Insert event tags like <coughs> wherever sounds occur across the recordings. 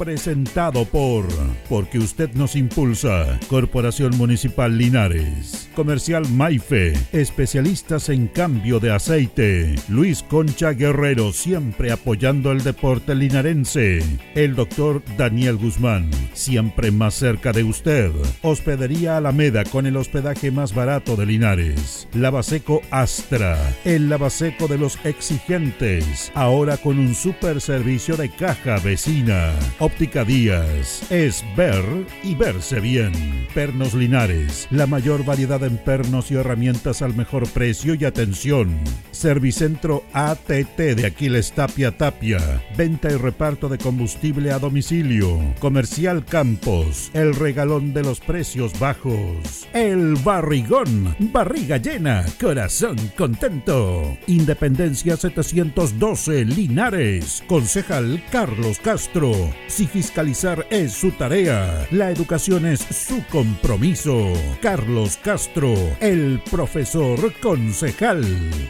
Presentado por Porque usted nos impulsa. Corporación Municipal Linares. Comercial Maife. Especialistas en cambio de aceite. Luis Concha Guerrero siempre apoyando el deporte linarense. El doctor Daniel Guzmán, siempre más cerca de usted. Hospedería Alameda con el hospedaje más barato de Linares. Lavaseco Astra, el lavaseco de los exigentes. Ahora con un super servicio de caja vecina. Díaz, es ver y verse bien. Pernos Linares, la mayor variedad en pernos y herramientas al mejor precio y atención. Servicentro ATT de Aquiles Tapia Tapia. Venta y reparto de combustible a domicilio. Comercial Campos. El regalón de los precios bajos. El barrigón. Barriga llena. Corazón contento. Independencia 712 Linares. Concejal Carlos Castro. Si fiscalizar es su tarea, la educación es su compromiso. Carlos Castro, el profesor concejal.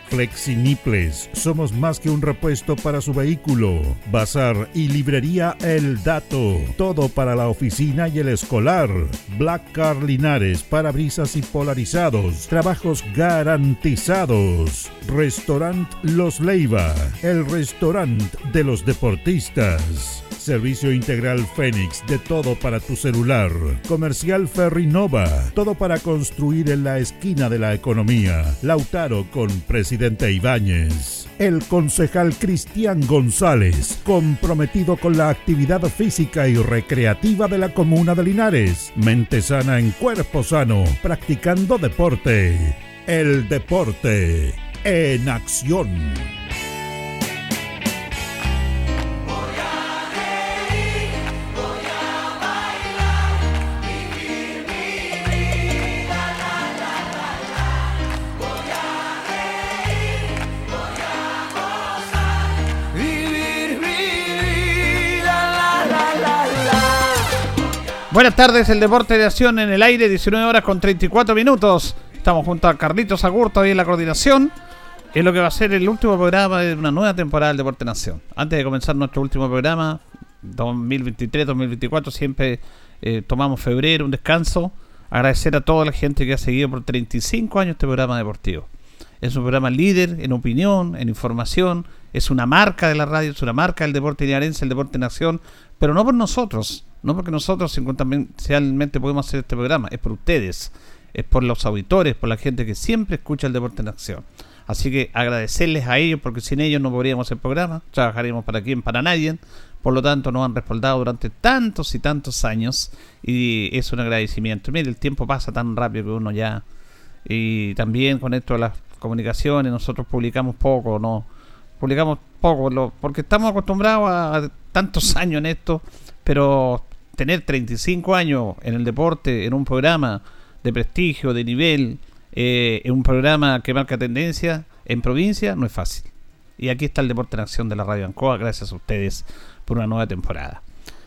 Flexiniples. Somos más que un repuesto para su vehículo. Bazar y librería El Dato. Todo para la oficina y el escolar. Black Car Linares, parabrisas y polarizados. Trabajos garantizados. Restaurant Los Leiva. El restaurante de los deportistas. Servicio integral Fénix, de todo para tu celular. Comercial Ferrinova, todo para construir en la esquina de la economía. Lautaro con Presidente Ibáñez. El concejal Cristian González, comprometido con la actividad física y recreativa de la comuna de Linares. Mente sana en cuerpo sano, practicando deporte. El deporte en acción. Buenas tardes, el deporte de acción en el aire, 19 horas con 34 minutos. Estamos junto a Carlitos Agurto ahí en la coordinación. Es lo que va a ser el último programa de una nueva temporada del Deporte Nación. Antes de comenzar nuestro último programa, 2023-2024, siempre eh, tomamos febrero, un descanso. Agradecer a toda la gente que ha seguido por 35 años este programa deportivo. Es un programa líder en opinión, en información, es una marca de la radio, es una marca del deporte linarense, el deporte nación, pero no por nosotros, no porque nosotros circunstancialmente podemos hacer este programa, es por ustedes, es por los auditores, por la gente que siempre escucha el deporte en acción. Así que agradecerles a ellos, porque sin ellos no podríamos hacer programa, trabajaríamos para quién, para nadie. Por lo tanto, nos han respaldado durante tantos y tantos años y es un agradecimiento. Mire, el tiempo pasa tan rápido que uno ya... Y también con esto de las comunicaciones, nosotros publicamos poco, no publicamos poco, porque estamos acostumbrados a tantos años en esto, pero tener 35 años en el deporte, en un programa de prestigio, de nivel, eh, en un programa que marca tendencia en provincia, no es fácil. Y aquí está el Deporte en Acción de la Radio Ancoa, gracias a ustedes por una nueva temporada.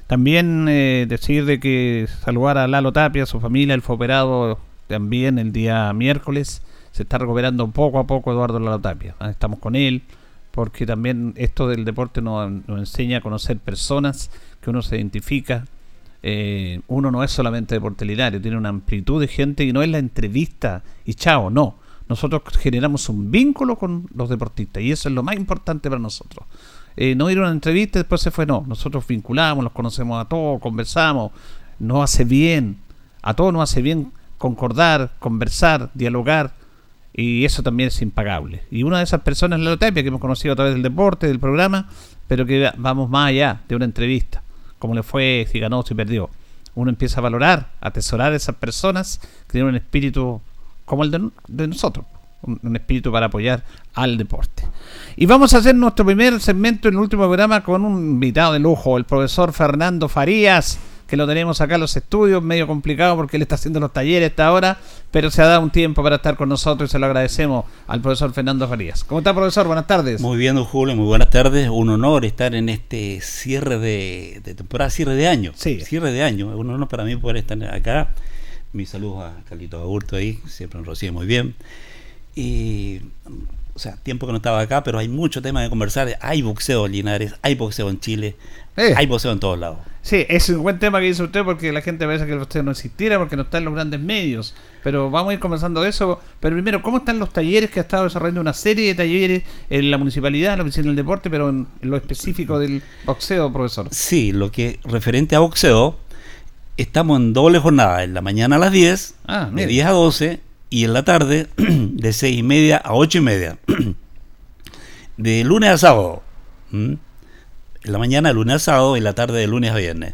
También eh, decir de que saludar a Lalo Tapia, su familia, él fue operado también el día miércoles. Se está recuperando poco a poco Eduardo Lalo Tapia. Ah, estamos con él, porque también esto del deporte nos enseña a conocer personas que uno se identifica, eh, uno no es solamente deporte tiene una amplitud de gente y no es la entrevista y chao, no. Nosotros generamos un vínculo con los deportistas y eso es lo más importante para nosotros. Eh, no ir a una entrevista y después se fue, no. Nosotros vinculamos, los conocemos a todos, conversamos, nos hace bien, a todos nos hace bien concordar, conversar, dialogar y eso también es impagable. Y una de esas personas es la Lotepia que hemos conocido a través del deporte, del programa, pero que vamos más allá de una entrevista como le fue, si ganó, si perdió. Uno empieza a valorar, a atesorar a esas personas que tienen un espíritu como el de, nosotros, un, espíritu para apoyar al deporte. Y vamos a hacer nuestro primer segmento en el último programa con un invitado de lujo, el profesor Fernando Farías, que lo tenemos acá en los estudios, medio complicado porque él está haciendo los talleres a esta hora, pero se ha dado un tiempo para estar con nosotros y se lo agradecemos al profesor Fernando Farías. ¿Cómo está, profesor? Buenas tardes. Muy bien, don Julio, muy buenas tardes. Un honor estar en este cierre de, de temporada, cierre de año. Sí. Cierre de año. Un honor para mí poder estar acá. Mis saludos a Carlito Agurto ahí, siempre nos recibe muy bien. Y o sea, tiempo que no estaba acá, pero hay mucho tema de conversar. Hay boxeo en Linares, hay boxeo en Chile, Eh. hay boxeo en todos lados. Sí, es un buen tema que dice usted porque la gente piensa que el boxeo no existiera porque no está en los grandes medios. Pero vamos a ir conversando de eso. Pero primero, ¿cómo están los talleres que ha estado desarrollando una serie de talleres en la municipalidad, en la oficina del deporte, pero en, lo específico del boxeo, profesor? Sí, lo que referente a boxeo, estamos en doble jornada, en la mañana a las 10, Ah, de mire. 10 a 12, y en la tarde <clears throat> de 6 y media a 8 y media. <clears throat> de lunes a sábado. En la mañana de lunes a sábado y en la tarde de lunes a viernes.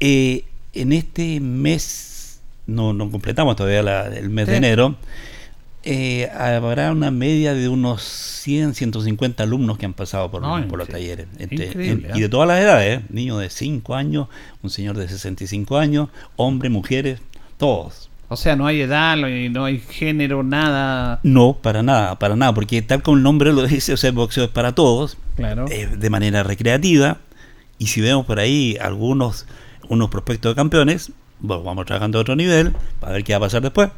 Eh, en este mes, no, no completamos todavía la- el mes de enero, eh, habrá una media de unos 100, 150 alumnos que han pasado por, los talleres. Increíble, en- ¿eh? y de todas las edades, ¿eh? niños de 5 años, un señor de 65 años, hombres, mujeres, todos. O sea, no hay edad, no hay, género, nada. No, para nada, para nada, porque tal como el nombre lo dice, o sea, el boxeo es para todos, Claro. eh, de manera recreativa, y si vemos por ahí algunos unos prospectos de campeones, bueno, vamos trabajando a otro nivel, para ver qué va a pasar después.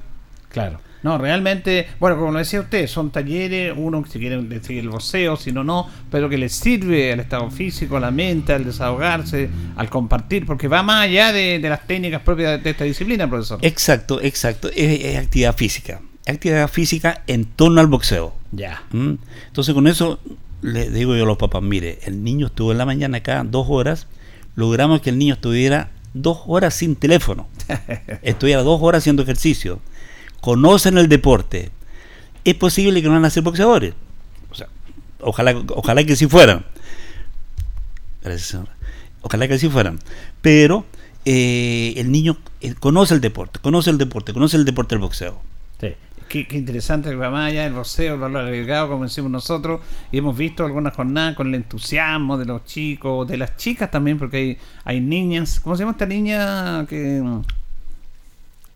Claro. No, realmente, bueno, como lo decía usted, son talleres, uno que si quiere decir el boxeo, si no, no, pero que les sirve al estado físico, a la mente, al desahogarse, al compartir, porque va más allá de, de las técnicas propias de esta disciplina, profesor. Exacto, exacto, es, es actividad física, actividad física en torno al boxeo. Ya. ¿Mm? Entonces con eso le digo yo a los papás, mire, el niño estuvo en la mañana acá dos horas, logramos que el niño estuviera dos horas sin teléfono, <laughs> estuviera dos horas haciendo ejercicio, conocen el deporte, es posible que no van a ser boxeadores, o sea, ojalá, ojalá que sí fueran, Gracias, ojalá que sí fueran, pero eh, el niño eh, conoce el deporte, conoce el deporte, conoce el deporte del boxeo. Sí. Qué, qué interesante más allá del boxeo, el valor agregado, como decimos nosotros, y hemos visto algunas jornadas con el entusiasmo de los chicos, de las chicas también, porque hay, hay niñas, ¿cómo se llama esta niña que,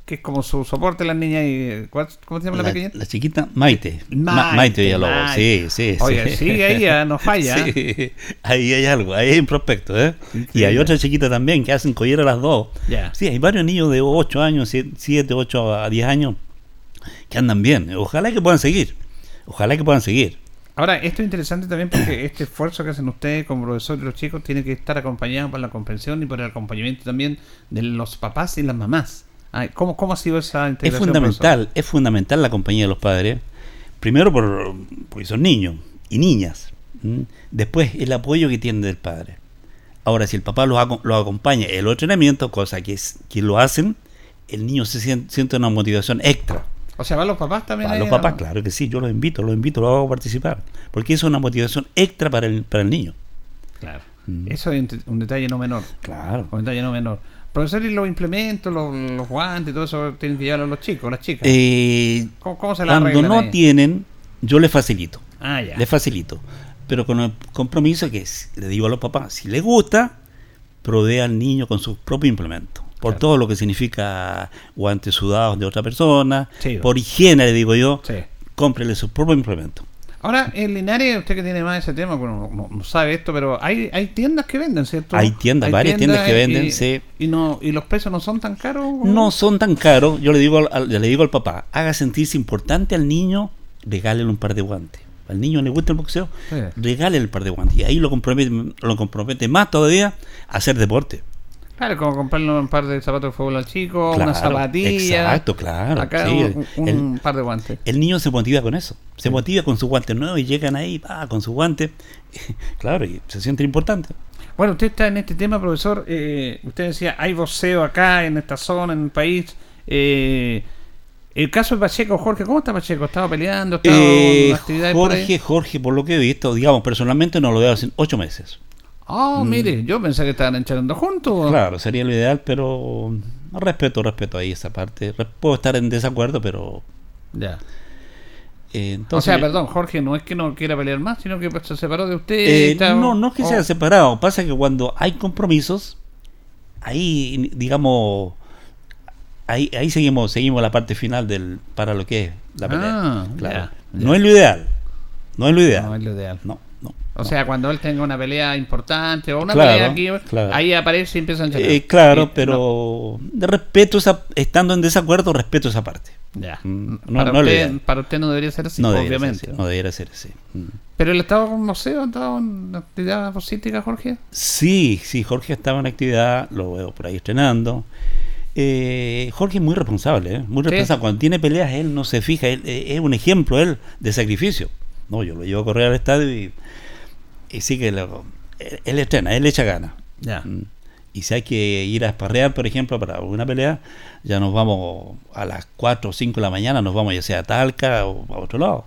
que es como su soporte las niñas? Y, ¿cuál- ¿Cómo se llama la, La, pequeña? la chiquita Maite. Ma- Maite, Maite Villalobos, Maite. sí, sí. Oiga, sí. sigue ahí, ah, no <laughs> falla. Sí, ahí hay algo, ahí hay un prospecto, ¿eh? Y hay otra chiquita también que hacen collera las dos. Ya. Sí, hay varios niños de 8 años, 7, 8 a 10 años que andan bien. Ojalá que puedan seguir. Ojalá que puedan seguir. Ahora, esto es interesante también porque este esfuerzo que hacen ustedes como profesor y los chicos tiene que estar acompañado por la comprensión y por el acompañamiento también de los papás y las mamás. Ay, ¿cómo, ¿Cómo ha sido esa Es integración? fundamental, es fundamental la compañía de los padres. Primero por, porque son niños y niñas. Después el apoyo que tienen del padre. Ahora, si el papá los, aco- los acompaña en los entrenamientos, cosa que, es, que lo hacen, el niño se siente, siente una motivación extra. O sea, ¿van los papás también? Ahí los papás, claro que sí, yo los invito, los invito, los hago participar. Porque eso es una motivación extra para el, para el niño. Claro. Mm. Eso es un detalle no menor. Claro. Un detalle no menor. Profesor, y los implementos, los, los guantes, todo eso tienen que llevarlo los chicos, las chicas. Eh, ¿Cómo, cómo se la cuando no ahí? tienen, yo les facilito. Ah, ya. Les facilito. Pero con el compromiso que si- le digo a los papás, si les gusta, provee al niño con sus propios implementos. Por Claro. todo lo que significa guantes sudados de otra persona, Sí. por higiene, le digo yo, Sí. cómprele sus propios implementos. Ahora, en Linares, usted que tiene más ese tema, bueno, no, no sabe esto, pero hay, hay tiendas que venden, ¿cierto? Hay tiendas, varias tiendas que venden, y, sí. Y, no, y los precios no son tan caros. No son tan caros, yo le digo al, al- le digo al papá, haga sentirse importante al niño, regálele un par de guantes. Al niño le gusta el boxeo, Sí. regálele el par de guantes. Y ahí lo compromete, lo compromete más todavía a hacer deporte. Claro, como comprarle un par de zapatos de fútbol al chico, Claro, una zapatilla. exacto, claro, Acá sí, un, un el- par de guantes. El niño se motiva con eso, se motiva con sus guantes nuevos y llegan ahí va, con sus guantes. <laughs> claro, y se siente importante. Bueno, usted está en este tema, profesor. eh, usted decía, hay boxeo acá, en esta zona, en el país. Eh, el caso de Pacheco, Jorge, ¿cómo está Pacheco? ¿Estaba peleando? ¿Estaba Eh, por? Jorge, Jorge, por lo que he visto, digamos, personalmente no lo veo hace ocho meses. Ah, mire, yo pensé que estaban entrenando juntos. Claro, sería lo ideal, pero respeto, respeto ahí esa parte. Puedo estar en desacuerdo, pero Ya. eh, o sea, perdón, Jorge no es que no quiera pelear más, sino que se separó de usted. eh, está- no, no es que oh, sea separado. Pasa que cuando hay compromisos, ahí, digamos, ahí, ahí seguimos, seguimos la parte final del para lo que es la pelea. Ah, claro. ya, No es lo ideal. No es lo ideal. No es lo ideal. No. O no. sea, cuando él tenga una pelea importante o una Claro, pelea aquí, claro. ahí aparece y empieza a. Eh, claro, Sí, pero de respeto esa, estando en desacuerdo, respeto esa parte. no, ya. Mm, no- para, no usted, para usted no debería ser así, no debería obviamente. ser así. No debería ser así. Mm. Pero él estaba con museo, estaba en actividad posítica, Jorge. Sí, sí, Jorge estaba en actividad, lo veo por ahí estrenando. Eh, Jorge es muy responsable, ¿eh? muy Sí. responsable. Cuando tiene peleas, él no se fija, él, eh, es un ejemplo él de sacrificio. No, yo lo llevo a correr al estadio y, y sí que lo- él, él estrena, él le echa ganas. Ya. Mm. Y si hay que ir a esparrear, por ejemplo, para una pelea, ya nos vamos a las 4 o 5 de la mañana, nos vamos ya sea a Talca o a otro lado.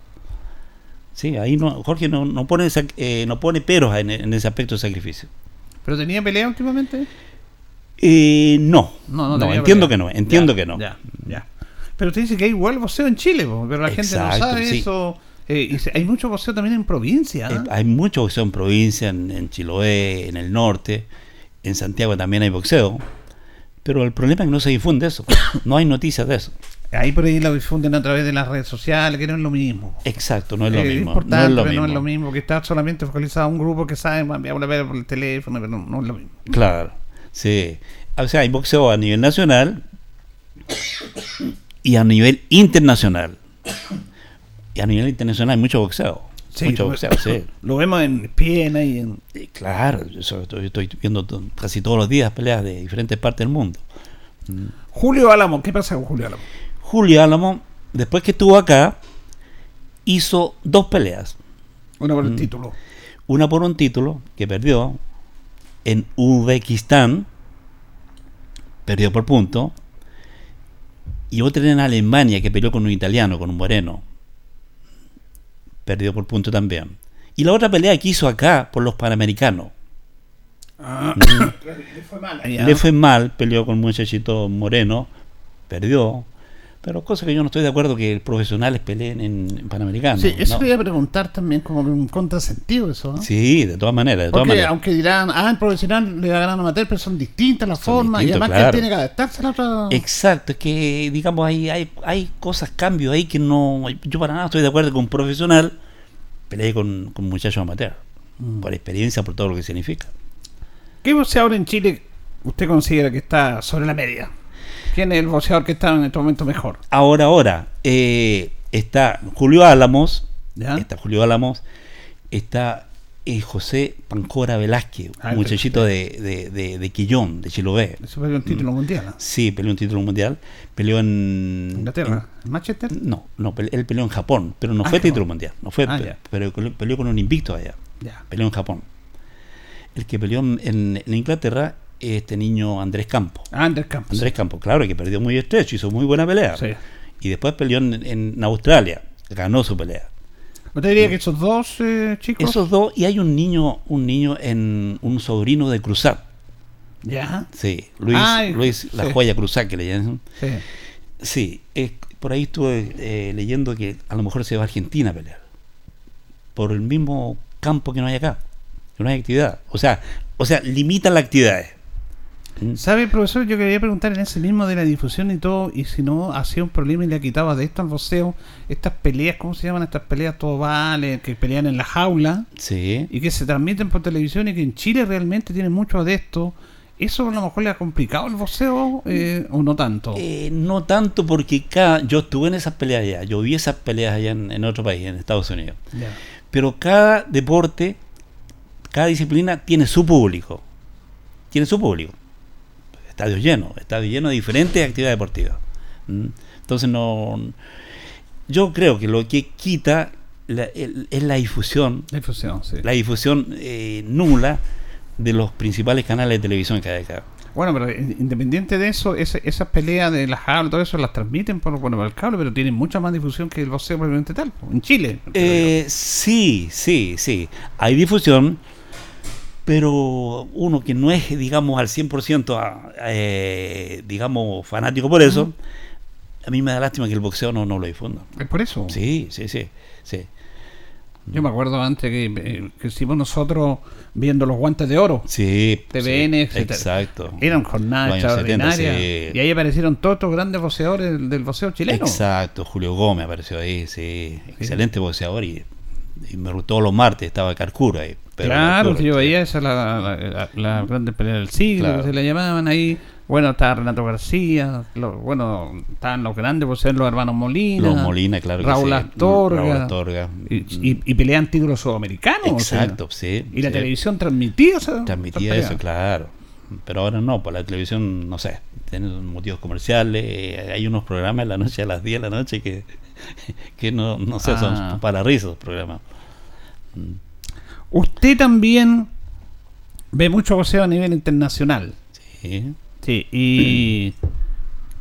Sí, ahí no, Jorge no, no pone eh, no pone peros en, en ese aspecto de sacrificio. ¿Pero tenía pelea últimamente? Eh, no, No, no, no, entiendo pelea. que no, entiendo Ya, que no. Ya, ya. Pero usted dice que hay igual boxeo en Chile, pero la gente no sabe sí. eso. Eh, y hay mucho boxeo también en provincia. Eh, hay mucho boxeo en provincia, en, en Chiloé, en el norte, en Santiago también hay boxeo, pero el problema es que no se difunde eso, <coughs> no hay noticias de eso. Ahí por ahí lo difunden a través de las redes sociales, que no es lo mismo. Exacto, no es lo Eh, mismo. importante, no es lo mismo. no es lo mismo que está solamente focalizado a un grupo que sabe vez por el teléfono, pero no, no es lo mismo. Claro, sí. O sea, hay boxeo a nivel nacional y a nivel internacional. Y a nivel internacional hay mucho boxeo. mucho lo- boxeo, sí. <laughs> Lo vemos en Piena y en... Y claro, yo estoy, estoy viendo casi todos los días peleas de diferentes partes del mundo. Mm. Julio Álamo, ¿qué pasa con Julio Álamo? Julio Álamo, después que estuvo acá, hizo dos peleas. Uno por el Mm. título. Una por un título que perdió en Uzbekistán, perdió por punto, y otra en Alemania que peleó con un italiano, con un moreno, perdió por punto también. Y la otra pelea que hizo acá por los panamericanos. Ah, le fue mal. Le fue mal, peleó con un muchachito moreno, perdió. Pero cosa que yo no estoy de acuerdo que profesionales peleen en, en Panamericanos. Sí, eso ¿no? le iba a preguntar también como un contrasentido eso, ¿no? Sí, de todas maneras, de todas Porque maneras. aunque dirán, ah, el profesional le va a ganar a amateur, pero son distintas las Son formas y además que él tiene que adaptarse a la otra. Exacto, es que digamos hay, hay, hay cosas, cambios ahí que no. Yo para nada estoy de acuerdo con un profesional peleé con, con muchachos amateur. Mm. Por experiencia, por todo lo que significa. ¿Qué boxeador en Chile usted considera que está sobre la media? ¿Quién es el boxeador que está en este momento mejor? Ahora, ahora, eh, está Julio Álamos, ¿Ya? está Julio Álamos, está eh, José Pancora Velázquez, Ah, un muchachito de, de, de, de Quillón, de Chiloé. Ese fue un título mundial. ¿no? Sí, peleó un título mundial, peleó en... Inglaterra. ¿Manchester? en- no, no, pele- él peleó en Japón, pero no Ah, fue Japón. título mundial, no fue, Ah, pe- ya. pero peleó con un invicto allá. Ya. peleó en Japón. El que peleó en- en Inglaterra, este niño Andrés Campos. Ah, Andrés Campos. Andrés Campos, claro, que perdió muy estrecho, hizo muy buena pelea. Sí. Y después peleó en, en Australia, ganó su pelea. ¿Usted diría que esos dos eh, chicos? Esos dos, y hay un niño, un niño en un sobrino de Cruzat. Ya. Sí, Luis, Ay, Luis la sí. joya Cruzat que le llaman. Sí. Sí, eh, por ahí estuve eh, leyendo que a lo mejor se va a Argentina a pelear. Por el mismo campo que no hay acá. Que no hay actividad. O sea, o sea, limitan las actividades. Mm. ¿Sabe, profesor? Yo quería preguntar en ese mismo de la difusión y todo, y si no hacía un problema y le quitaba de esto al boxeo, estas peleas, ¿cómo se llaman estas peleas? Todo vale, que pelean en la jaula Sí. y que se transmiten por televisión y que en Chile realmente tienen mucho de esto. ¿Eso a lo mejor le ha complicado el boxeo eh, o no tanto? Eh, no tanto porque cada, yo estuve en esas peleas allá, yo vi esas peleas allá en, en otro país, en Estados Unidos. Pero cada deporte, cada disciplina tiene su público. Tiene su público. Estadios llenos, estadios llenos de diferentes actividades deportivas. ¿Mm? Entonces no. Yo creo que lo que quita la- el- es la difusión, La difusión, sí. la difusión eh, nula de los principales canales de televisión que hay acá. Bueno, pero in- independiente de eso, esas peleas de la jaula, todo eso las transmiten por, bueno, por el cable, pero tienen mucha más difusión que el boxeo propiamente tal, en Chile. Eh, sí, sí, sí. Hay difusión, pero uno que no es, digamos, al 100% a- eh, digamos, fanático por eso, a mí me da lástima que el boxeo no, no lo difunda. Es por eso. Sí, sí, sí, sí. Yo me acuerdo antes que, eh, que hicimos nosotros viendo los guantes de oro. Sí, TVN, sí, exacto. Eran jornadas Los años 70, extraordinarias. sí. Y ahí aparecieron todos estos grandes boxeadores del, del boxeo chileno. Exacto, Julio Gómez apareció ahí, sí, excelente boxeador y, y me todos los martes estaba Carcura ahí. Claro, si yo veía esa la, la, la- la grande pelea del siglo, Claro. que se le llamaban ahí. Bueno, estaba Renato García, lo- bueno, estaban los grandes boxeadores, los hermanos Molina. Los Molina, claro Raúl sí. Astorga. Raúl Astorga. Y, y- y peleaban títulos sudamericanos. o sea. Exacto, sí. y la televisión transmitía esa Transmitía eso, claro. Pero ahora no, pues la televisión, no sé, tienen motivos comerciales. eh, Hay unos programas en la noche, a las 10 de la noche, que, <laughs> que no, no sé, Ah. son para risas los programas. Usted también ve mucho boxeo a nivel internacional. Sí. Sí, y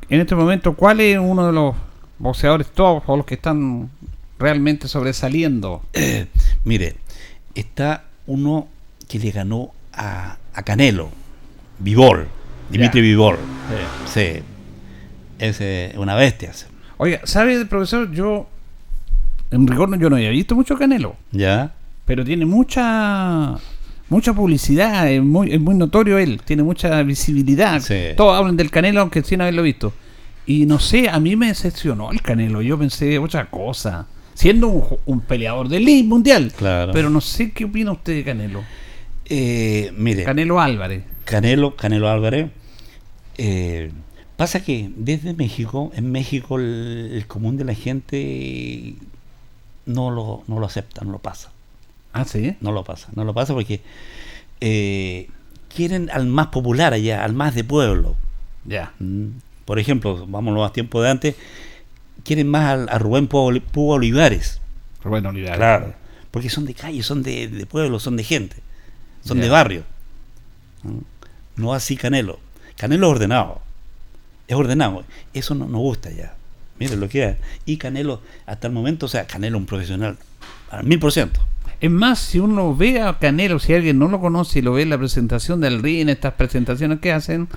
en este momento, ¿cuál es uno de los boxeadores top o los que están realmente sobresaliendo? <clears throat> Mire, está uno que le ganó a, a Canelo, Vivol, Dimitri. Vivol. Sí. Es eh, una bestia. Oiga, ¿sabe, profesor? Yo, en rigor, no- yo no había visto mucho Canelo, ¿Ya? Pero tiene mucha mucha publicidad, es muy, es muy notorio él, tiene mucha visibilidad. Sí. Todos hablan del Canelo, aunque sin haberlo visto. Y no sé, a mí me decepcionó el Canelo, yo pensé otra cosa. Siendo un, un peleador de elite mundial. Claro. Pero no sé qué opina usted de Canelo. Eh, mire, Canelo Álvarez. Canelo, Canelo Álvarez. eh, pasa que desde México, en México el, el común de la gente no lo, no lo acepta, no lo pasa. Ah, sí. No lo pasa, no lo pasa porque eh, quieren al más popular allá, al más de pueblo. Ya. Mm, Por ejemplo, vámonos a tiempo de antes, quieren más al- a, Rubén Puga Olivares. Rubén Olivares. Claro. Porque son de calle, son de, de pueblo, son de gente, son de barrio. ¿Mm? No así Canelo. Canelo es ordenado. Es ordenado. Eso no nos gusta ya. Miren lo que es. Y Canelo, hasta el momento, o sea, Canelo es un profesional al mil por ciento. Es más, si uno ve a Canelo, si alguien no lo conoce y lo ve en la presentación del ring, estas presentaciones que hacen,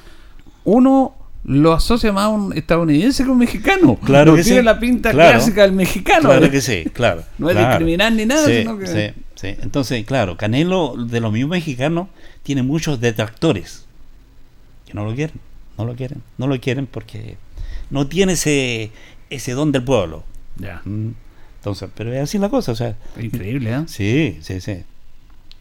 uno lo asocia más a un estadounidense que un mexicano. Claro no que tiene sí. la pinta Claro. clásica del mexicano. Claro que sí, claro. <laughs> No es claro. discriminar ni nada, Sí, sino que- sí, sí. Entonces, claro, Canelo, de los mismos mexicanos, tiene muchos detractores que no lo quieren, no lo quieren, no lo quieren porque no tiene ese, ese don del pueblo. Ya. Mm. Entonces, pero es así la cosa, o sea, Increíble, ¿eh? sí, sí, sí.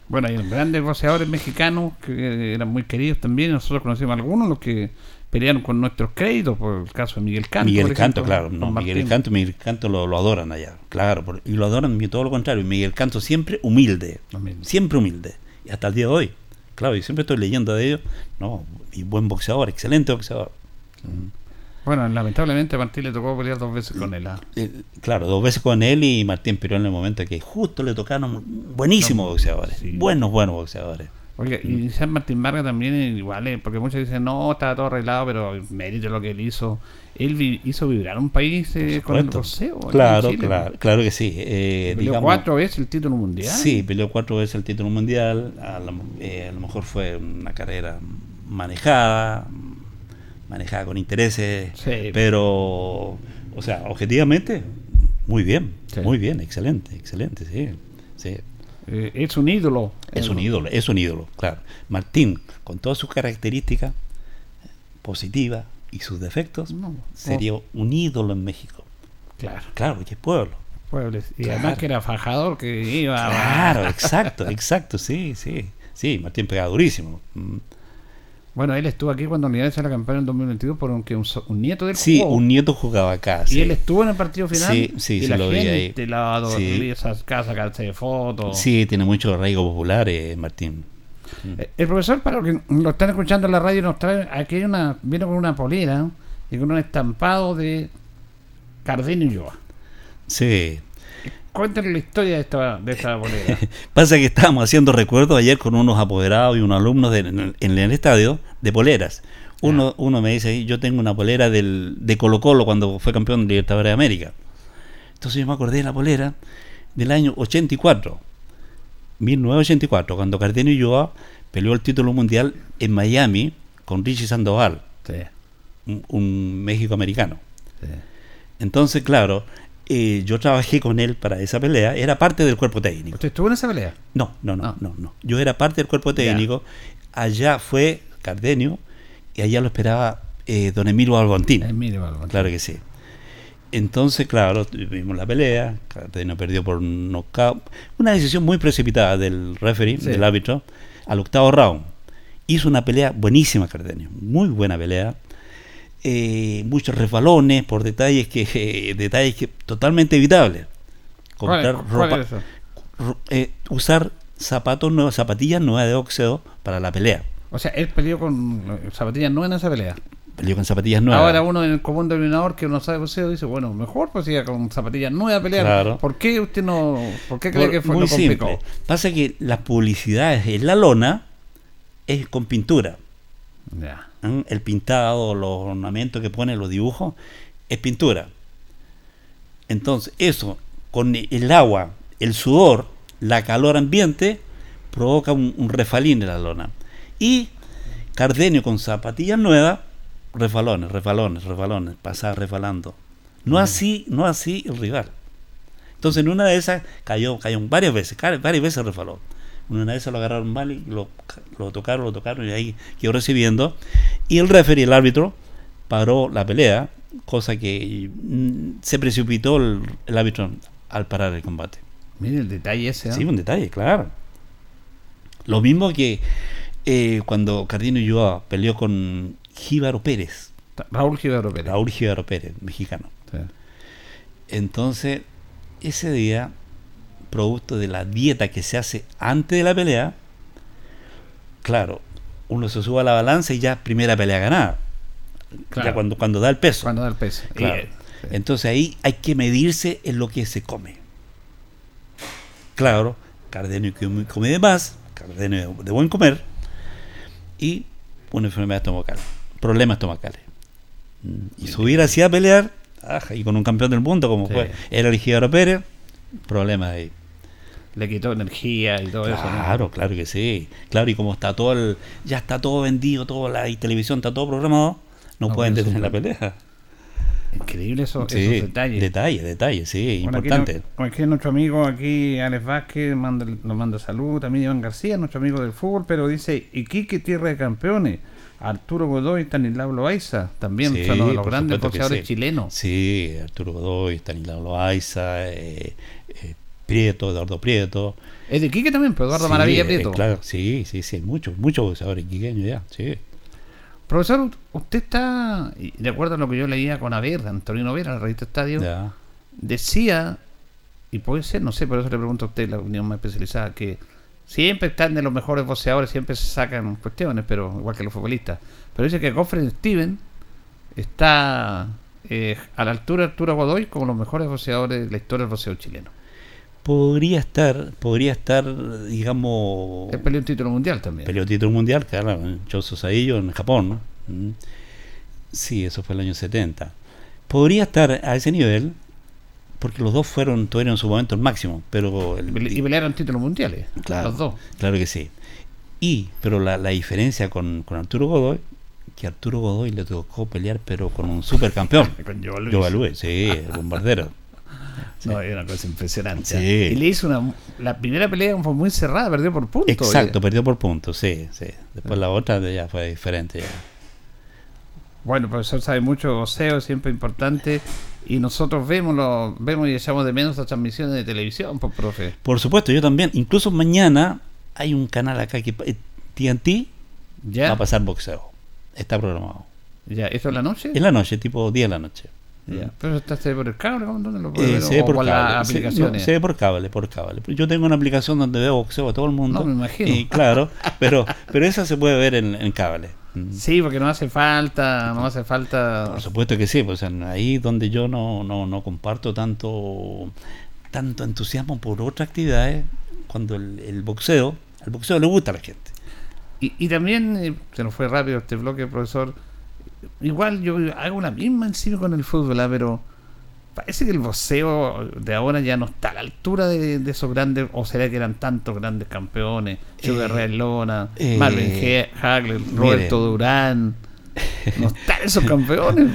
Bueno, hay grandes boxeadores mexicanos que eran muy queridos también. Nosotros conocimos algunos, los que pelearon con nuestros créditos, por el caso de Miguel Canto. Miguel por Canto, ejemplo, claro, no, Miguel. Canto, Miguel Canto lo, lo adoran allá, claro, por- y lo adoran todo lo contrario, Miguel Canto siempre humilde, siempre humilde, y hasta el día de hoy, claro, y siempre estoy leyendo de ellos, no, y buen boxeador, excelente boxeador. Bueno, lamentablemente a Martín le tocó pelear dos veces con él. ¿ah? Eh, Claro, dos veces con él y Martín Pirón en el momento que justo le tocaron buenísimos boxeadores, sí. buenos, buenos boxeadores. Oiga, y San Martín Vargas también igual, eh, porque muchos dicen, no, estaba todo arreglado, pero mérito lo que él hizo. Él vi- hizo vibrar un país eh, con el boxeo. Claro, claro, claro que sí. Eh, Peleó digamos, cuatro veces el título mundial. Sí, peleó cuatro veces el título mundial. A, la- eh, a lo mejor fue una carrera manejada, manejada con intereses, Sí. pero, o sea, objetivamente, muy bien, Sí. muy bien, excelente, excelente, sí. sí. Eh, es un ídolo. Es Eh, un ídolo, es un ídolo, claro. Martín, con todas sus características positivas y sus defectos, No, sería un ídolo en México. Claro, Claro, porque es pueblo. pueblos. Y Claro. además que era fajador, que iba a- Claro, exacto, exacto, sí, sí. Sí, Martín pegaba durísimo. Mm. Bueno, él estuvo aquí cuando Unidad hizo la campaña en 2022 por un, un, nieto del Sí, un nieto jugaba acá. Y él estuvo en el partido final. Sí, sí, y sí la lo vi ahí. gente la Sí. esas casas, sacarse de fotos. Sí, tiene mucho arraigo popular, eh, Martín. Eh, El profesor, para los que lo están escuchando en la radio, nos trae. Aquí hay una. Viene con una polera y con un estampado de Cardenio y Ulloa. Sí. Cuéntanos la historia de esta, de esta. <laughs> Pasa que estábamos haciendo recuerdos ayer con unos apoderados y unos alumnos de- en, el, en el estadio de poleras. Uno, uno me dice, yo tengo una polera del, de Colo Colo cuando fue campeón de Libertadores de América. Entonces yo me acordé de la polera del año 84, 1984, cuando Cardenio Ulloa peleó el título mundial en Miami con Richie Sandoval, Sí, un, un México americano. sí. Entonces, claro, eh, yo trabajé con él para esa pelea, era parte del cuerpo técnico. ¿Usted estuvo en esa pelea? No, no, no, Ah. no, no. Yo era parte del cuerpo técnico. Allá fue Cardenio y allá lo esperaba eh, don Emilio Albontino. Emilio. Claro que sí. Entonces, claro, tuvimos la pelea, Cardenio perdió por knockout. Una decisión muy precipitada del referee, Sí. del árbitro, al octavo round. Hizo una pelea buenísima Cardenio, muy buena pelea. Eh, muchos resbalones por detalles que eh, <laughs> detalles que totalmente evitables. ¿Cuál, Comprar cuál ropa, es eso? ro- eh, usar zapatos nuevos, zapatillas nuevas de boxeo para la pelea. O sea, él peleó con eh, zapatillas nuevas en esa pelea. Peleó con zapatillas nuevas. Ahora uno en el común denominador que uno sabe boxeo dice, bueno, mejor pues siga con zapatillas nuevas a pelear. Claro. ¿Por qué usted no, por qué cree Por- que fue muy lo simple. Pasa que las publicidades en la lona es con pintura. Ya. El pintado, los ornamentos que pone, los dibujos, es pintura. Entonces, eso, con el agua, el sudor, la calor ambiente, provoca un, un refalín en la lona. Y Cardenio con zapatillas nuevas, refalones, refalones, refalones, pasaba refalando. No así, no así el rival. Entonces en una de esas cayó, cayó varias veces, varias veces refaló. Una de esas lo agarraron mal y lo, lo tocaron, lo tocaron y ahí quedó recibiendo. Y el referee, el árbitro, paró la pelea, cosa que mm, se precipitó el, el árbitro al parar el combate. Mire el detalle ese. ¿no? Sí, un detalle, claro. Lo mismo que eh, cuando Cardino Ulloa peleó con Jíbaro Pérez, Raúl Gibaro Pérez. Raúl Jíbaro Pérez, mexicano. Sí. Entonces, ese día, producto de la dieta que se hace antes de la pelea, claro, uno se sube a la balanza y ya primera pelea ganada. Claro. Ya cuando, cuando da el peso. Cuando da el peso. Claro. eh, sí. Entonces ahí hay que medirse en lo que se come. Claro, Cardenio come, come de más, Cardenio de buen comer y una enfermedad estomacal, problemas estomacales. Mm, Y subir así a pelear, ajá, y con un campeón del mundo como Sí. fue era el Gigaro Pérez, problemas ahí. Le quitó energía y todo eso. ¿no? Claro, claro que sí. Claro, y como está todo el, ya está todo vendido, toda la y televisión está todo programado, no, No pueden puede detener la pelea. Increíble eso, Sí, esos detalles. Detalles, detalles, sí, Bueno, aquí importante. no- Aquí, nuestro amigo aquí, Alex Vázquez, manda, nos manda salud. También Iván García, nuestro amigo del fútbol, pero dice Iquique, tierra de campeones. Arturo Godoy, Stanislao Loaiza, también Sí, son uno de los grandes boxeadores sí. chilenos. Sí, Arturo Godoy, Stanislao Loaiza, eh, eh, Prieto, Eduardo Prieto. Es de Iquique también, pero Eduardo Sí, Maravilla eh, Prieto. claro, sí, sí, sí, muchos, muchos boxeadores quiqueños ya, sí. Profesor, usted está, y de acuerdo a lo que yo leía con Aver, Antonino Vera, la revista Estadio, Ya. decía, y puede ser, no sé, por eso le pregunto a usted, la opinión más especializada, que siempre están de los mejores boxeadores, siempre se sacan cuestiones, pero igual que los futbolistas. Pero dice que Goffrey Steven está eh, a la altura de Arturo Godoy como los mejores boxeadores de la historia del boxeo chileno. Podría estar, podría estar, digamos, Él peleó un título mundial también. peleó título mundial, claro, Saillo en Japón, ¿no? Mm. Sí, eso fue el año 70. Podría estar a ese nivel, porque los dos fueron, tuvieron en su momento el máximo, pero el, Y pelearon títulos mundiales, Claro. los dos. Claro que sí. Y, pero la, la diferencia con, con Arturo Godoy, que Arturo Godoy le tocó pelear, pero con un supercampeón. <laughs> Con Joe Louis, sí, el bombardero. <laughs> No, es una cosa impresionante. Sí. Y le hizo una. La primera pelea fue muy cerrada, perdió por puntos. Exacto, perdió por puntos, sí, sí. Después la otra ya fue diferente. Ya. Bueno, el profesor sabe mucho boxeo, siempre importante. Y nosotros vemos, lo, vemos y echamos de menos las transmisiones de televisión, pues, profe. Por supuesto, yo también. Incluso mañana hay un canal acá que eh, TNT ¿Ya? va a pasar boxeo. Está programado. ¿Ya? ¿Esto es la noche? En la noche, tipo 10 de la noche. Ya. ¿Pero está se ve por el cable? ¿Dónde lo puede Eh, ver? se ve ¿O por cable. las Se- no, aplicaciones? Se, ve por cable, por cable. Yo tengo una aplicación donde veo boxeo a todo el mundo. No, me imagino. Y claro, <laughs> pero, pero esa se puede ver en, en cable. Mm. Sí, porque no hace falta, no hace falta... Por supuesto que sí, pues ahí donde yo no, no, no comparto tanto, tanto entusiasmo por otras actividades, cuando el, el boxeo, al boxeo le gusta a la gente. Y, y también, eh, se nos fue rápido este bloque, profesor. Igual yo hago la misma encima con el fútbol, ¿ah? pero parece que el boxeo de ahora ya no está a la altura de, de esos grandes, o será que eran tantos grandes campeones, Sugar Eh, Ray Lona, eh, Marvin Hagler, Roberto. Durán. No están esos campeones.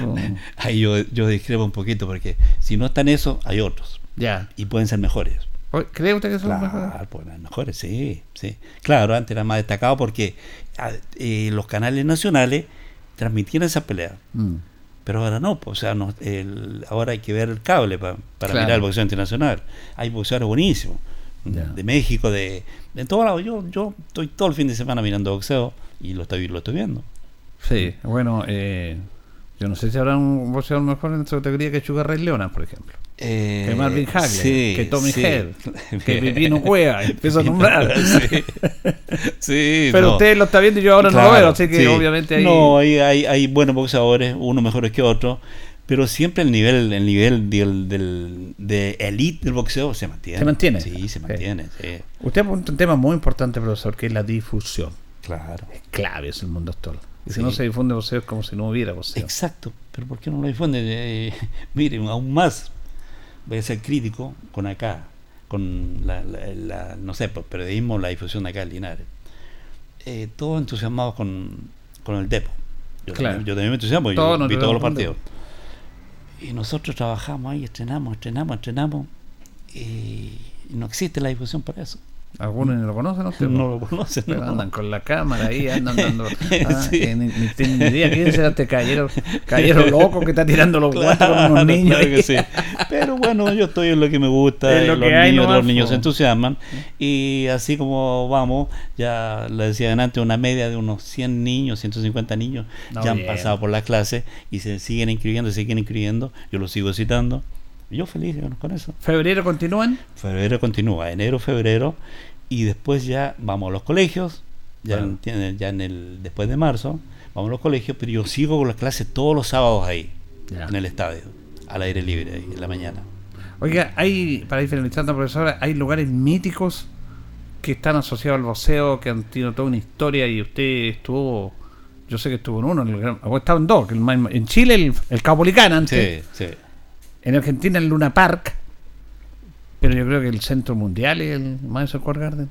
<laughs> Ahí yo, yo discrepo un poquito porque si no están esos, hay otros. Ya. Y pueden ser mejores. ¿Cree usted que son los Claro, mejores? pues mejores, sí, sí. Claro, antes era más destacado porque ah, eh, los canales nacionales transmitían esas peleas. Mm. Pero ahora no, pues, o sea, no, el- ahora hay que ver el cable pa- para Claro. mirar el boxeo internacional. Hay boxeadores buenísimos, Ya. de México, de, de todos lados. Yo, yo estoy todo el fin de semana mirando boxeo y lo estoy, lo estoy viendo. Sí, bueno, eh, yo no sé si habrá un boxeador mejor en esa categoría que Sugar Ray Leonard, por ejemplo. Eh, Que Marvin Hagler, sí, que Tommy sí. Head, <laughs> que Pipino Cueva, empiezo a nombrar. <laughs> sí, Pero no. usted lo está viendo y yo ahora no lo veo, así que obviamente ahí... No, hay, hay, hay buenos boxeadores, unos mejores que otros, pero siempre el nivel, el nivel del, del, de elite del boxeo se mantiene. ¿Se mantiene? Sí, se mantiene. Usted apunta un tema muy importante, profesor, que es la difusión. Claro. Es clave es el mundo actual. Y si no se difunde boxeo es como si no hubiera boxeo. Exacto, pero ¿por qué no lo difunde? Eh, <laughs> miren, aún más, voy a ser crítico con acá, con la, la- la- no sé, por periodismo, la difusión de acá en Linares. Eh, todos entusiasmados con, con el Depo. Yo, Claro. también, yo también me entusiasmo, yo vi todos los partidos. Y nosotros trabajamos ahí, estrenamos, estrenamos, estrenamos, y no existe la difusión para eso. Algunos ni lo conocen, ¿no? <laughs> Usted, No lo conocen. Pero no. andan con la cámara ahí, andan dando. <laughs> Ah, Sí. que ni, ni tienen ni idea quién será este caballero, caballero <laughs> loco que está tirando los guantes con unos Claro, niños. claro que sí. Pero bueno, yo estoy en lo que me gusta, Es lo que los, hay niños, los niños se entusiasman y así como vamos, ya le decía antes, una media de unos 100 niños, 150 niños No, ya han pasado por las clases y se siguen inscribiendo, se siguen inscribiendo, yo los sigo citando. Yo feliz con eso. ¿Febrero continúan? Febrero continúa, enero, febrero y después ya vamos a los colegios, ya, Claro. en, ya en el después de marzo, vamos a los colegios, pero yo sigo con las clases todos los sábados ahí, Ya. en el estadio, al aire libre, ahí, en la mañana. Oiga, hay, para ir finalizando, profesora, hay lugares míticos que están asociados al boxeo, que han tenido toda una historia y usted estuvo, yo sé que estuvo en uno, en el o estaba en dos, en Chile el, el Caupolicán antes, Sí, sí. En Argentina el Luna Park, pero yo creo que el centro mundial es el Madison Square Garden,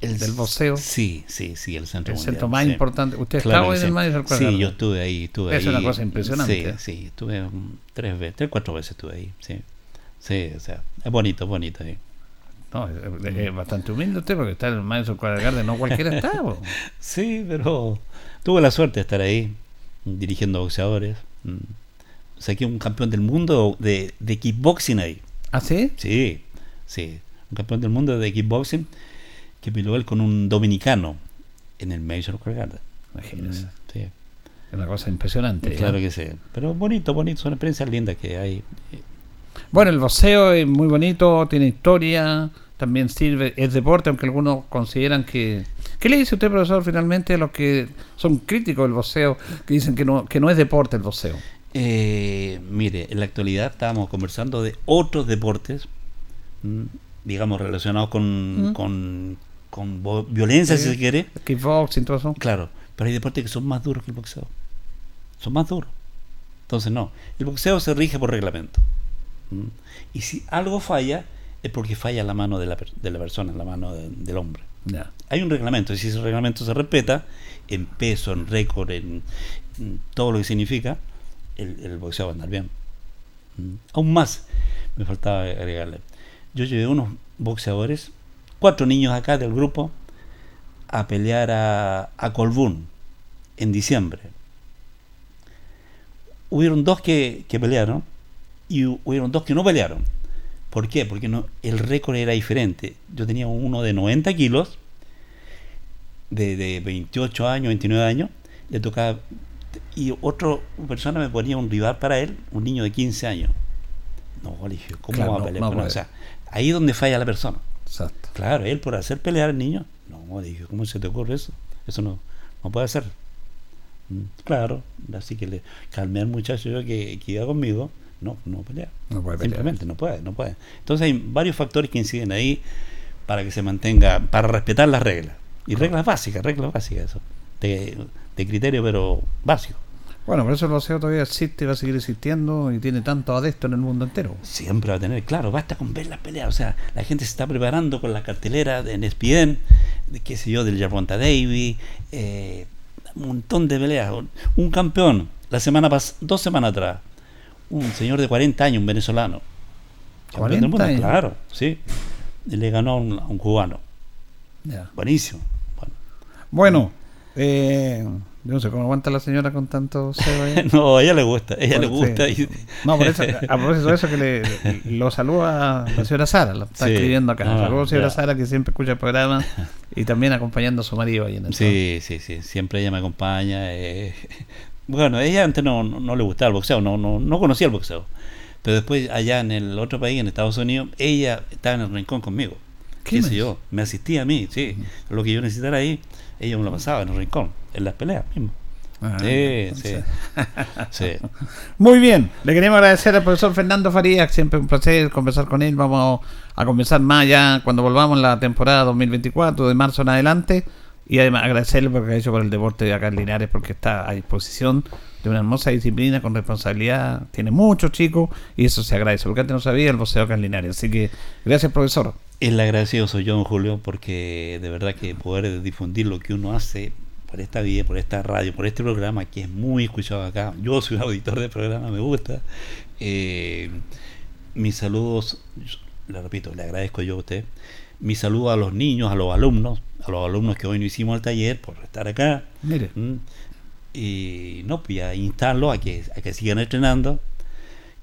El del boxeo. Sí, sí, sí, el centro el mundial, centro más sí. importante. ¿Usted Claro estaba en sí. el Madison Square Sí, Garden? yo estuve ahí, estuve Es ahí. una cosa impresionante. Sí, sí, estuve mm, tres veces, tres, cuatro veces estuve ahí, sí. Sí, o sea, es bonito, es bonito ahí. No, es, es- es bastante humilde usted porque está en el Madison Square Garden, no cualquiera está. <laughs> Sí, pero tuve la suerte de estar ahí, dirigiendo boxeadores. Mm. Saqué un campeón del mundo de, de kickboxing ahí. ¿Ah, sí? Sí, sí. Un campeón del mundo de kickboxing que peleó él con un dominicano en el Major Garden. Imagínese. Sí, Es una cosa impresionante. ¿eh? claro que sí. Pero bonito, bonito, son experiencias lindas que hay. Bueno, el boxeo es muy bonito, tiene historia, también sirve, es deporte, aunque algunos consideran que... ¿Qué le dice usted, profesor, finalmente a los que son críticos del boxeo, que dicen que no, que no es deporte el boxeo? Eh, mire, en la actualidad estábamos conversando de otros deportes, mm, digamos, relacionados con, Mm. con, violencia, Sí. si se quiere. Kickboxing, todo eso. Claro, pero hay deportes que son más duros que el boxeo. Son más duros. Entonces, no. El boxeo se rige por reglamento. ¿Mm? Y si algo falla, es porque falla la mano de la, de la persona, la mano de- del hombre. Hay un reglamento, y si ese reglamento se respeta, en peso, en récord, en, en todo lo que significa, el, boxeo va a andar bien. ¿Mm? Aún más, me faltaba agregarle. Yo llevé unos boxeadores, cuatro niños acá del grupo, a pelear a, Colbún en diciembre. Hubieron dos que, que pelearon y hu- hubieron dos que no pelearon. ¿Por qué? Porque no, el récord era diferente. Yo tenía uno de 90 kilos, de, de 28 años, 29 años, le tocaba. Y otra persona me ponía un rival para él, un niño de 15 años. No, le dije, ¿cómo Claro, va a no, pelear? no puede. o sea, ahí es donde falla la persona. Exacto. Claro, él por hacer pelear al niño. No, le dije, ¿cómo se te ocurre eso? Eso no, no puede ser. Mm, Claro, así que le calmé al muchacho yo que, que iba conmigo. No, no pelea. No puede pelear. Simplemente no puede, no puede. Entonces hay varios factores que inciden ahí para que se mantenga, para respetar las reglas. Y reglas básicas, reglas básicas, eso. De criterio, pero básico. Bueno, por eso el boxeo todavía existe, va a seguir existiendo y tiene tanto adepto en el mundo entero. Siempre va a tener, claro, basta con ver las peleas. O sea, la gente se está preparando con la cartelera de- en ESPN, de qué sé yo, del Jarmonta Davy. Eh, un montón de peleas. Un campeón, la semana pas dos semanas atrás, un señor de 40 años, un venezolano. Campeón del 40 mundo, años. Claro, sí. Y le ganó a un, a un cubano. Buenísimo. Bueno. Bueno, eh, yo no sé cómo aguanta la señora con tanto ahí. <laughs> No, a ella le gusta, a ella le gusta. sí. y- No, por eso, <laughs> a propósito de eso que le, lo saluda la señora Sara, lo está Sí. escribiendo acá. Ah, Saludos señora ya. Sara que siempre escucha el programa y también acompañando a su marido ahí en el Sí, sí, sí, siempre ella me acompaña. eh. <laughs> Bueno, ella antes no, no, no le gustaba el boxeo, no, no, no conocía el boxeo. Pero después allá en el otro país, en Estados Unidos, ella estaba en el rincón conmigo. ¿Qué ¿Qué me sé yo? Me asistía a mí, sí. Lo que yo necesitara ahí, ella me lo pasaba en el rincón, en las peleas mismo. Ah, sí, sí, <laughs> sí. Muy bien, le queremos agradecer al profesor Fernando Farías, siempre un placer conversar con él. Vamos a conversar más ya cuando volvamos la temporada 2024, de marzo en adelante. Y además agradecerle porque ha hecho por el deporte de acá en Linares, porque está a disposición de una hermosa disciplina con responsabilidad. Tiene muchos chicos y eso se agradece, porque antes no sabía el boxeo acá en Linares. Así que gracias, profesor. El agradecido soy yo, don Julio, porque de verdad que poder difundir lo que uno hace por esta vía, por esta radio, por este programa que es muy escuchado acá. Yo soy un auditor del programa, me gusta. Eh, mis saludos, le repito, le agradezco yo a usted. Mis saludos a los niños, a los alumnos, a los alumnos que hoy no hicimos el taller por estar acá. Mire, ¿Mm? Y no, pues a instarlos a que, a que sigan entrenando.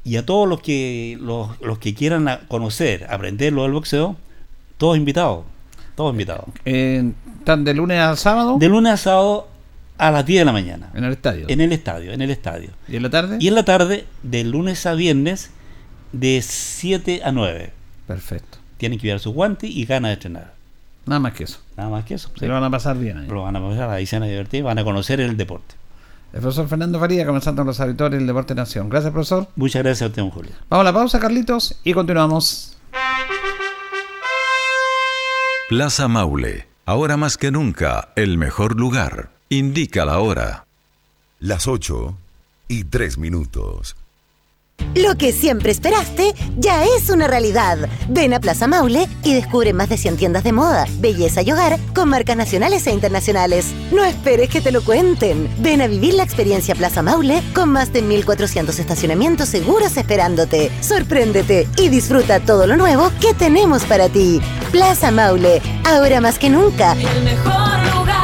Y a todos los que los, los que quieran conocer, aprender lo del boxeo, todos invitados. Todos invitados. eh, ¿están de lunes a sábado? De lunes a sábado a las 10 de la mañana. En el estadio. En el estadio, en el estadio. ¿Y en la tarde? Y en la tarde, de lunes a viernes, de 7 a 9. Perfecto. Tienen que llevar sus guantes y ganas de entrenar. Nada más que eso. Nada más que eso. Se lo van a pasar bien ahí. Lo van a pasar, ahí se van a divertir, van a conocer el deporte. El profesor Fernando Faría, comenzando con los auditores del Deporte Nación. Gracias, profesor. Muchas gracias a usted, don Julio. Vamos a la pausa, Carlitos, y continuamos. Plaza Maule, ahora más que nunca, el mejor lugar. Indica la hora. Las 8 y 3 minutos. Lo que siempre esperaste ya es una realidad. Ven a Plaza Maule y descubre más de 100 tiendas de moda, belleza y hogar con marcas nacionales e internacionales. No esperes que te lo cuenten. Ven a vivir la experiencia Plaza Maule con más de 1400 estacionamientos seguros esperándote. Sorpréndete y disfruta todo lo nuevo que tenemos para ti. Plaza Maule, ahora más que nunca. El mejor lugar.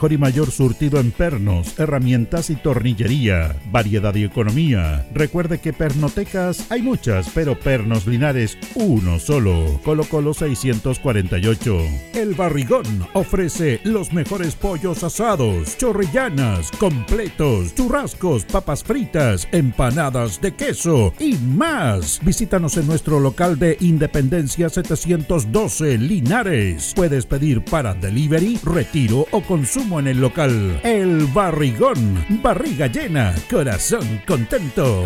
y mayor surtido en pernos, herramientas y tornillería. Variedad y economía. Recuerde que pernotecas hay muchas, pero Pernos Linares uno solo. Colo Colo 648. El Barrigón ofrece los mejores pollos asados, chorrillanas, completos, churrascos, papas fritas, empanadas de queso y más. Visítanos en nuestro local de Independencia 712 Linares. Puedes pedir para delivery, retiro o consumo en el local. El Barrigón, barriga llena, corazón contento.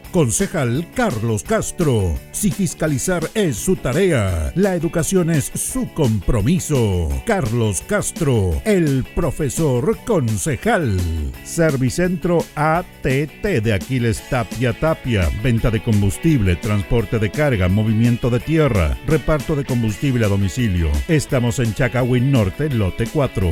Concejal Carlos Castro. Si fiscalizar es su tarea, la educación es su compromiso. Carlos Castro, el profesor concejal. Servicentro ATT de Aquiles Tapia Tapia. Venta de combustible, transporte de carga, movimiento de tierra, reparto de combustible a domicilio. Estamos en Chacawin Norte, lote 4.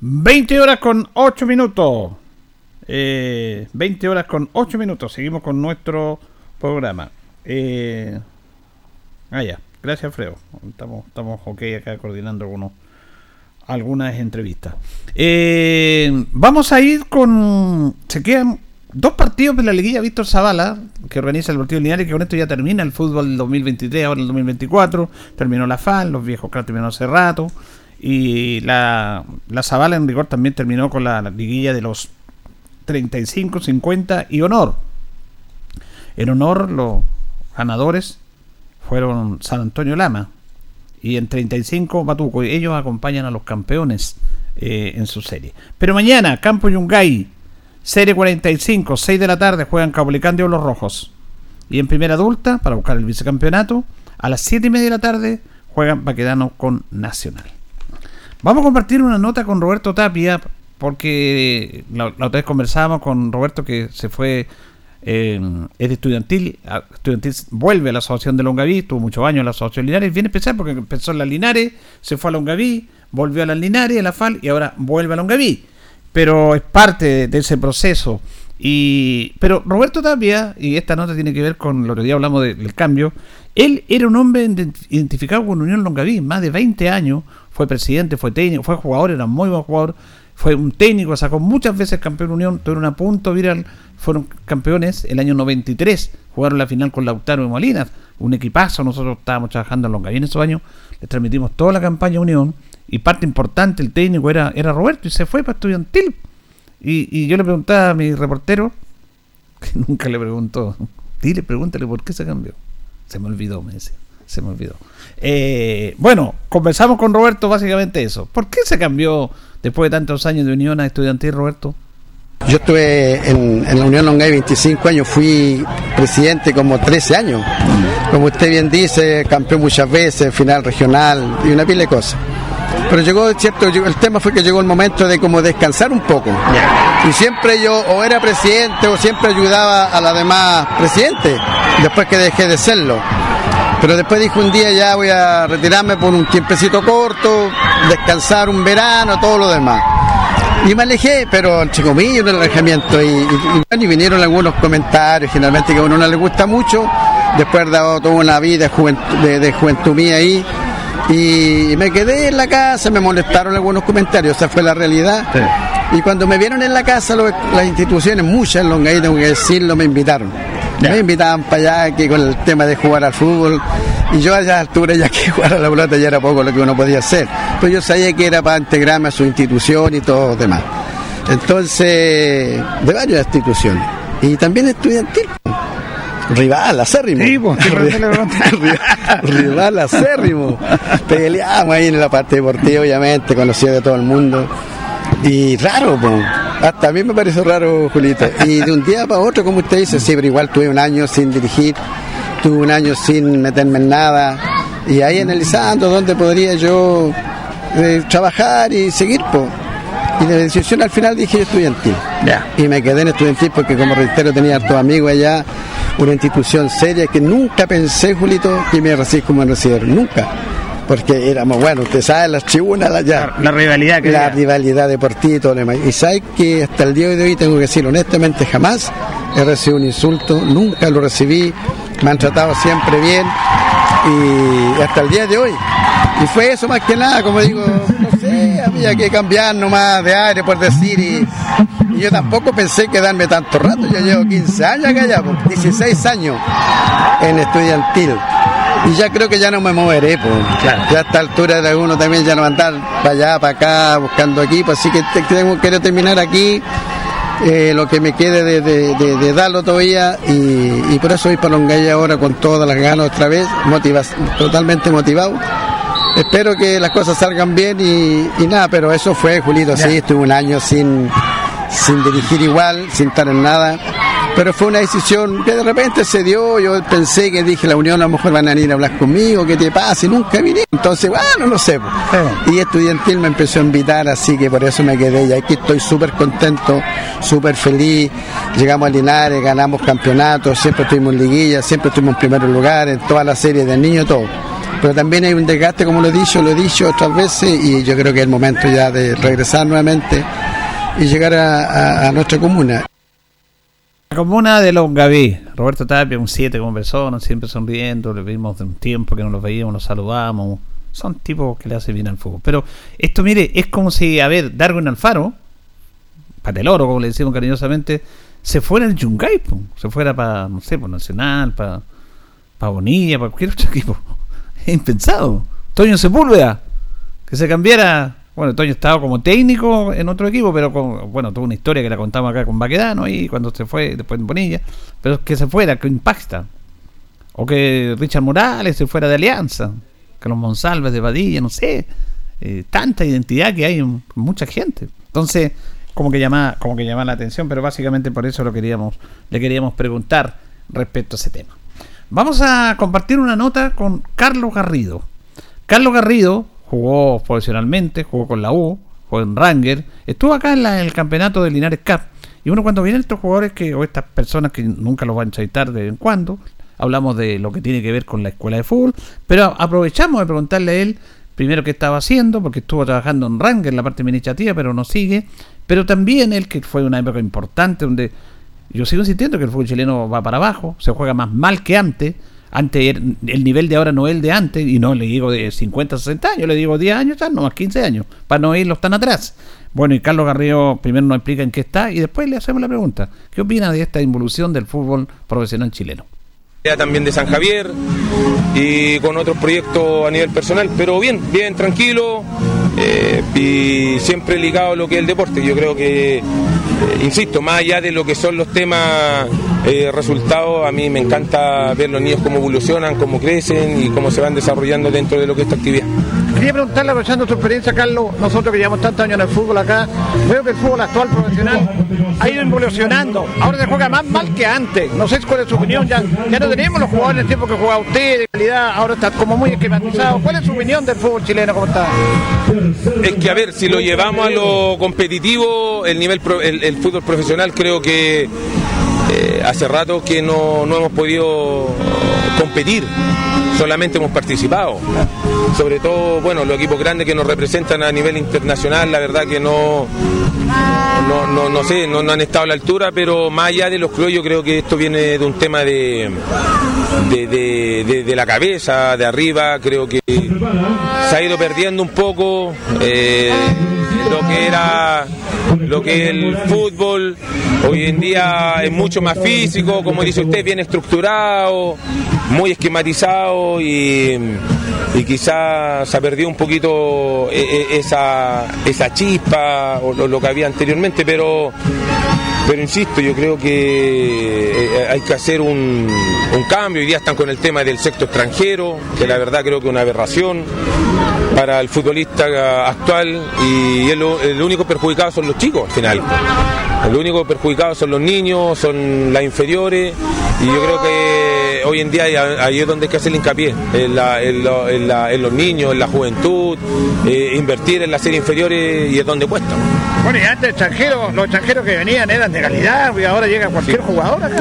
20 horas con 8 minutos. Eh, 20 horas con 8 minutos. Seguimos con nuestro programa. Eh, ah, ya. Gracias, Freo. Estamos, estamos ok acá coordinando algunos, algunas entrevistas. Eh, vamos a ir con. Se quedan dos partidos de la liguilla Víctor Zavala, que organiza el partido lineal y que con esto ya termina el fútbol del 2023, ahora el 2024. Terminó la FAL, los viejos claro terminó hace rato. Y la, la Zavala en rigor también terminó con la, liguilla de los 35, 50 y honor. En honor, los ganadores fueron San Antonio Lama y en 35 Batuco. Ellos acompañan a los campeones eh, en su serie. Pero mañana, Campo Yungay, serie 45, 6 de la tarde, juegan Caupolicán o los Rojos. Y en primera adulta, para buscar el vicecampeonato, a las 7 y media de la tarde juegan Baquedano con Nacional. Vamos a compartir una nota con Roberto Tapia, porque la, otra vez conversábamos con Roberto que se fue, eh, es de estudiantil, estudiantil, vuelve a la Asociación de Longaví, tuvo muchos años en la Asociación Linares, viene especial porque empezó en la Linares, se fue a Longaví, volvió a la Linares, a la FAL y ahora vuelve a Longaví. Pero es parte de, ese proceso. Y, pero Roberto Tapia, y esta nota tiene que ver con lo que ya hablamos del cambio, él era un hombre identificado con Unión Longaví, más de 20 años, fue presidente, fue técnico, fue jugador, era muy buen jugador, fue un técnico, sacó muchas veces campeón Unión, tuvieron a punto viral, fueron campeones el año 93, jugaron la final con Lautaro y Molinas, un equipazo, nosotros estábamos trabajando en Longaví en esos años, le transmitimos toda la campaña Unión y parte importante, el técnico era, era Roberto y se fue para estudiantil. Y, y yo le preguntaba a mi reportero, que <laughs> nunca le preguntó, dile, pregúntale por qué se cambió. Se me olvidó, me decía se me olvidó. Eh, bueno, conversamos con Roberto básicamente eso. ¿Por qué se cambió después de tantos años de unión a estudiantil, Roberto? Yo estuve en, la Unión Longay 25 años, fui presidente como 13 años. Como usted bien dice, campeón muchas veces, final regional y una pila de cosas. Pero llegó, cierto, el tema fue que llegó el momento de como descansar un poco. Y siempre yo o era presidente o siempre ayudaba a la demás presidente, después que dejé de serlo. Pero después dije un día ya voy a retirarme por un tiempecito corto, descansar un verano, todo lo demás. Y me alejé, pero chico mío, el alejamiento. Y, y, vinieron algunos comentarios, generalmente que a uno no le gusta mucho, después de dado toda una vida de juventud, de, de juventud mía ahí. Y me quedé en la casa, me molestaron algunos comentarios, esa fue la realidad. Y cuando me vieron en la casa, lo- las instituciones, muchas, en Longaí, tengo que decirlo, me invitaron. Me invitaban para allá que con el tema de jugar al fútbol. Y yo a esa altura ya que <laughs> jugar a la pelota ya era poco lo que uno podía hacer. Pero yo sabía que era para integrarme a su institución y todo lo demás. Entonces, de varias instituciones. Y también estudiantil. Rival, acérrimo. Sí, pues, <laughs> rival, acérrimo. Peleamos ahí en la parte deportiva, obviamente, conocido de todo el mundo. Y raro, po. Hasta a mí me pareció raro, Julito. Y de un día para otro, como usted dice, sí, pero igual tuve un año sin dirigir, tuve un año sin meterme en nada. Y ahí analizando dónde podría yo eh, trabajar y seguir, po. Y la decisión al final dije estudiantil. Y me quedé en estudiantil porque, como reitero, tenía hartos amigos allá, una institución seria que nunca pensé, Julito, que me recibir como me recibieron. Nunca. Porque éramos, bueno, usted sabe, las tribunas allá. La rivalidad que La rivalidad deportiva y todo lo demás. Y sabes que hasta el día de hoy tengo que decir honestamente, jamás he recibido un insulto, nunca lo recibí, me han tratado siempre bien y hasta el día de hoy. Y fue eso más que nada, como digo, no sé, había que cambiar nomás de aire por decir y, y yo tampoco pensé quedarme tanto rato, yo llevo 15 años acá ya, pues, 16 años en estudiantil. Y ya creo que ya no me moveré, pues. Ya a esta altura de uno también ya no andar para allá, para acá, buscando equipo, así que te- tengo, quiero terminar aquí eh, lo que me quede de, de, de- de darlo todavía y, y por eso voy para Longaí ahora con todas las ganas otra vez, motivas, totalmente motivado. Espero que las cosas salgan bien y, y nada, pero eso fue, Julito, sí, estuve un año sin, sin dirigir igual, sin estar en nada. Pero fue una decisión que de repente se dio, yo pensé que dije la Unión a lo mejor van a venir a hablar conmigo, ¿qué te pasa? Y nunca vine. Entonces, bueno, no sé. Y estudiantil me empezó a invitar, así que por eso me quedé. Y aquí estoy súper contento, súper feliz. Llegamos a Linares, ganamos campeonatos, siempre estuvimos en liguilla, siempre estuvimos en primer lugar, en toda la serie del niño, todo. Pero también hay un desgaste, como lo he dicho, lo he dicho otras veces, y yo creo que es el momento ya de regresar nuevamente y llegar a, a- a nuestra comuna. La comuna de Longaví, Roberto Tapia, un 7 como persona, siempre sonriendo, le vimos de un tiempo que no los veíamos, nos saludamos. Son tipos que le hacen bien al fútbol. Pero esto, mire, es como si, a ver, Darwin Alfaro, para el oro, como le decimos cariñosamente, se fuera al Yungay, po. se fuera para, no sé, por Nacional, para para Bonilla, para cualquier otro <laughs> equipo. Es impensado. Toño Sepúlveda, que se cambiara. Bueno, Toño estaba como técnico en otro equipo, pero con, bueno, tuvo una historia que la contamos acá con Baquedano y cuando se fue después en Bonilla, pero que se fuera, que impacta. O que Richard Morales se fuera de Alianza, que los Monsalves de Badilla, no sé. Eh, tanta identidad que hay en mucha gente. Entonces, como que llama, como que llama la atención, pero básicamente por eso lo queríamos, le queríamos preguntar respecto a ese tema. Vamos a compartir una nota con Carlos Garrido. Carlos Garrido jugó profesionalmente, jugó con la U, jugó en Ranger, estuvo acá en, la- el campeonato de Linares Cup. Y uno cuando vienen estos jugadores que, o estas personas que nunca los van a entrevistar de vez en cuando, hablamos de lo que tiene que ver con la escuela de fútbol, pero aprovechamos de preguntarle a él primero qué estaba haciendo, porque estuvo trabajando en Ranger en la parte administrativa, pero no sigue, pero también él que fue una época importante donde yo sigo insistiendo que el fútbol chileno va para abajo, se juega más mal que antes. Antes er- el nivel de ahora no es el de antes, y no le digo de 50, 60 años, le digo 10 años, no más 15 años, para no irlos tan atrás. Bueno, y Carlos Garrido primero nos explica en qué está y después le hacemos la pregunta: ¿qué opina de esta involución del fútbol profesional chileno? También de San Javier y con otros proyectos a nivel personal, pero bien, bien, tranquilo eh, y siempre ligado a lo que es el deporte. Yo creo que, insisto, más allá de lo que son los temas eh, resultados, a mí me encanta ver los niños cómo evolucionan, cómo crecen y cómo se van desarrollando dentro de lo que es esta actividad. Quería preguntarle, aprovechando tu experiencia, Carlos, nosotros que llevamos tantos años en el fútbol acá, veo que el fútbol actual profesional ha ido evolucionando. Ahora se juega más mal que antes. No sé cuál es su opinión. Ya, no tenemos los jugadores en el tiempo que jugaba usted, de calidad, ahora está como muy esquematizado. ¿Cuál es su opinión del fútbol chileno? ¿Cómo está? Es que, a ver, si lo llevamos a lo competitivo, el nivel, pro- el, fútbol profesional creo que eh, hace rato que no hemos podido competir. Solamente hemos participado. Sobre todo, bueno, los equipos grandes que nos representan a nivel internacional, la verdad que no, no, no, sé, no, han estado a la altura, pero más allá de los clubes, yo creo que esto viene de un tema de- de- de la cabeza, de arriba, creo que se ha ido perdiendo un poco eh, lo que era lo que el fútbol hoy en día es mucho más físico, como dice usted, bien estructurado, muy esquematizado y, y quizás se ha perdido un poquito eh, eh, esa, esa chispa o lo, que había anteriormente, pero pero insisto, yo creo que eh, hay que hacer un, cambio. Hoy día están con el tema del sexto extranjero, que la verdad creo que es una aberración para el futbolista actual y el único perjudicado son los chicos al final. El único perjudicado son los niños, son las inferiores y yo creo que hoy en día ahí- es donde hay que hacer el hincapié, en, la- en lo- en la- en los niños, en la juventud, eh, invertir en las series inferiores y es donde cuesta. Bueno, y antes extranjeros, los extranjeros que venían eran de calidad, y ahora llega cualquier jugador acá.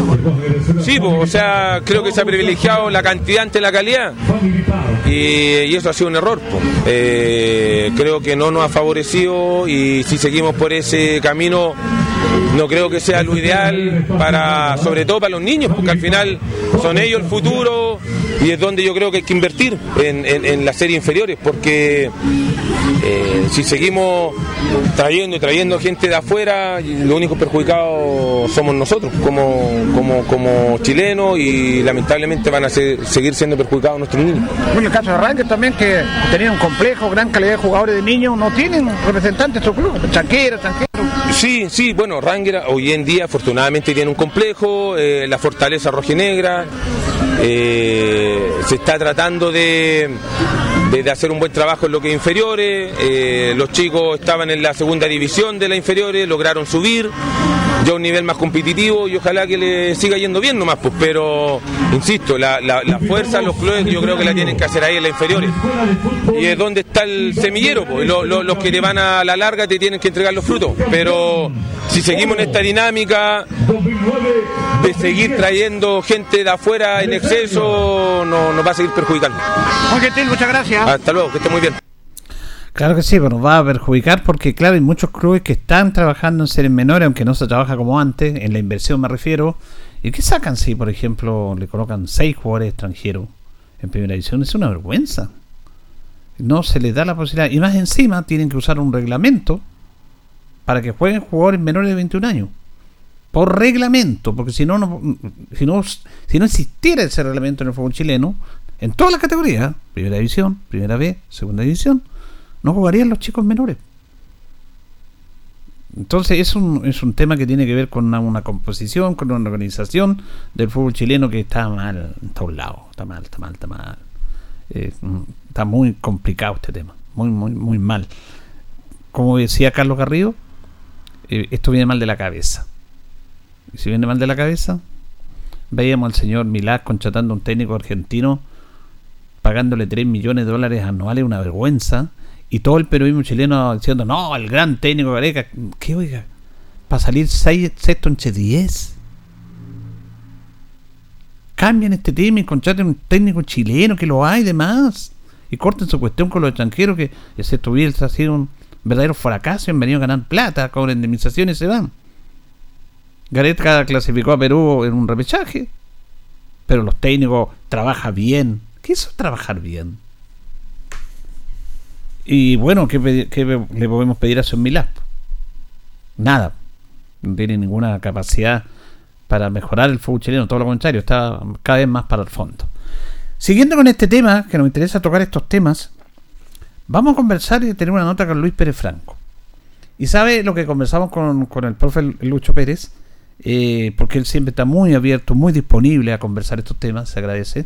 Sí, pues, o sea, creo que se ha privilegiado la cantidad ante la calidad y, y eso ha sido un error. pues. Eh, creo que no nos ha favorecido y si seguimos por ese camino no creo que sea lo ideal para, sobre todo para los niños, porque al final son ellos el futuro y es donde yo creo que hay que invertir en, las series inferiores, porque eh, si seguimos trayendo y trayendo gente de afuera, los únicos perjudicados somos nosotros como, como, como chilenos y lamentablemente van a seguir siendo perjudicados nuestros niños. Bueno, el caso de Rangers también, que tenía un complejo, gran calidad de jugadores de niños, no tienen representantes en su club, extranjeros, extranjeros. Sí, sí, bueno, Ranger hoy en día afortunadamente tiene un complejo, eh, la fortaleza rojinegra, eh, se está tratando de, de- hacer un buen trabajo en lo que es inferiores, eh, los chicos estaban en la segunda división de las inferiores, lograron subir ya a un nivel más competitivo y ojalá que le siga yendo bien nomás, pues, pero insisto, la, la- la fuerza, los clubes yo creo que la tienen que hacer ahí en las inferiores. Y es donde está el semillero, pues, lo- lo- los que te van a la larga te tienen que entregar los frutos, pero si seguimos en esta dinámica de seguir trayendo gente de afuera en exceso, no, nos va a seguir perjudicando. Muy gentil, muchas gracias. Hasta luego, que esté muy bien. Claro que sí, pero va a perjudicar porque, claro, hay muchos clubes que están trabajando en series menores, aunque no se trabaja como antes, en la inversión me refiero. ¿Y qué sacan si, por ejemplo, le colocan seis jugadores extranjeros en primera división? Es una vergüenza. No se les da la posibilidad. Y más encima tienen que usar un reglamento para que jueguen jugadores menores de 21 años. Por reglamento, porque si no, no si no, si no existiera ese reglamento en el fútbol chileno, en todas las categorías, primera división, primera B, segunda división, no jugarían los chicos menores. Entonces es un, es un tema que tiene que ver con una, composición, con una organización del fútbol chileno que está mal en todos lados. Está mal, está mal, está mal. Eh, mm, está muy complicado este tema. Muy, muy, muy mal. Como decía Carlos Garrido, eh, esto viene mal de la cabeza. Y si viene mal de la cabeza, veíamos al señor Milás contratando a un técnico argentino pagándole 3 millones de dólares anuales, una vergüenza, y todo el periodismo chileno diciendo, no, el gran técnico Gareca, ¿qué oiga? Para salir seis- sexto entre 10. Cambien este tema y contraten un técnico chileno que lo hay demás. Y corten su cuestión con los extranjeros que, excepto Bielsa, ha sido un verdadero fracaso han venido a ganar plata, con indemnizaciones y se van. Gareca clasificó a Perú en un repechaje, pero los técnicos trabajan bien. ¿Qué es eso trabajar bien? Y bueno, ¿qué, le podemos pedir a Son Milán? Nada. No tiene ninguna capacidad para mejorar el fútbol chileno, todo lo contrario, está cada vez más para el fondo. Siguiendo con este tema, que nos interesa tocar estos temas, vamos a conversar y tener una nota con Luis Pérez Franco. Y sabe lo que conversamos con, con el profe Lucho Pérez, eh, porque él siempre está muy abierto, muy disponible a conversar estos temas, se agradece.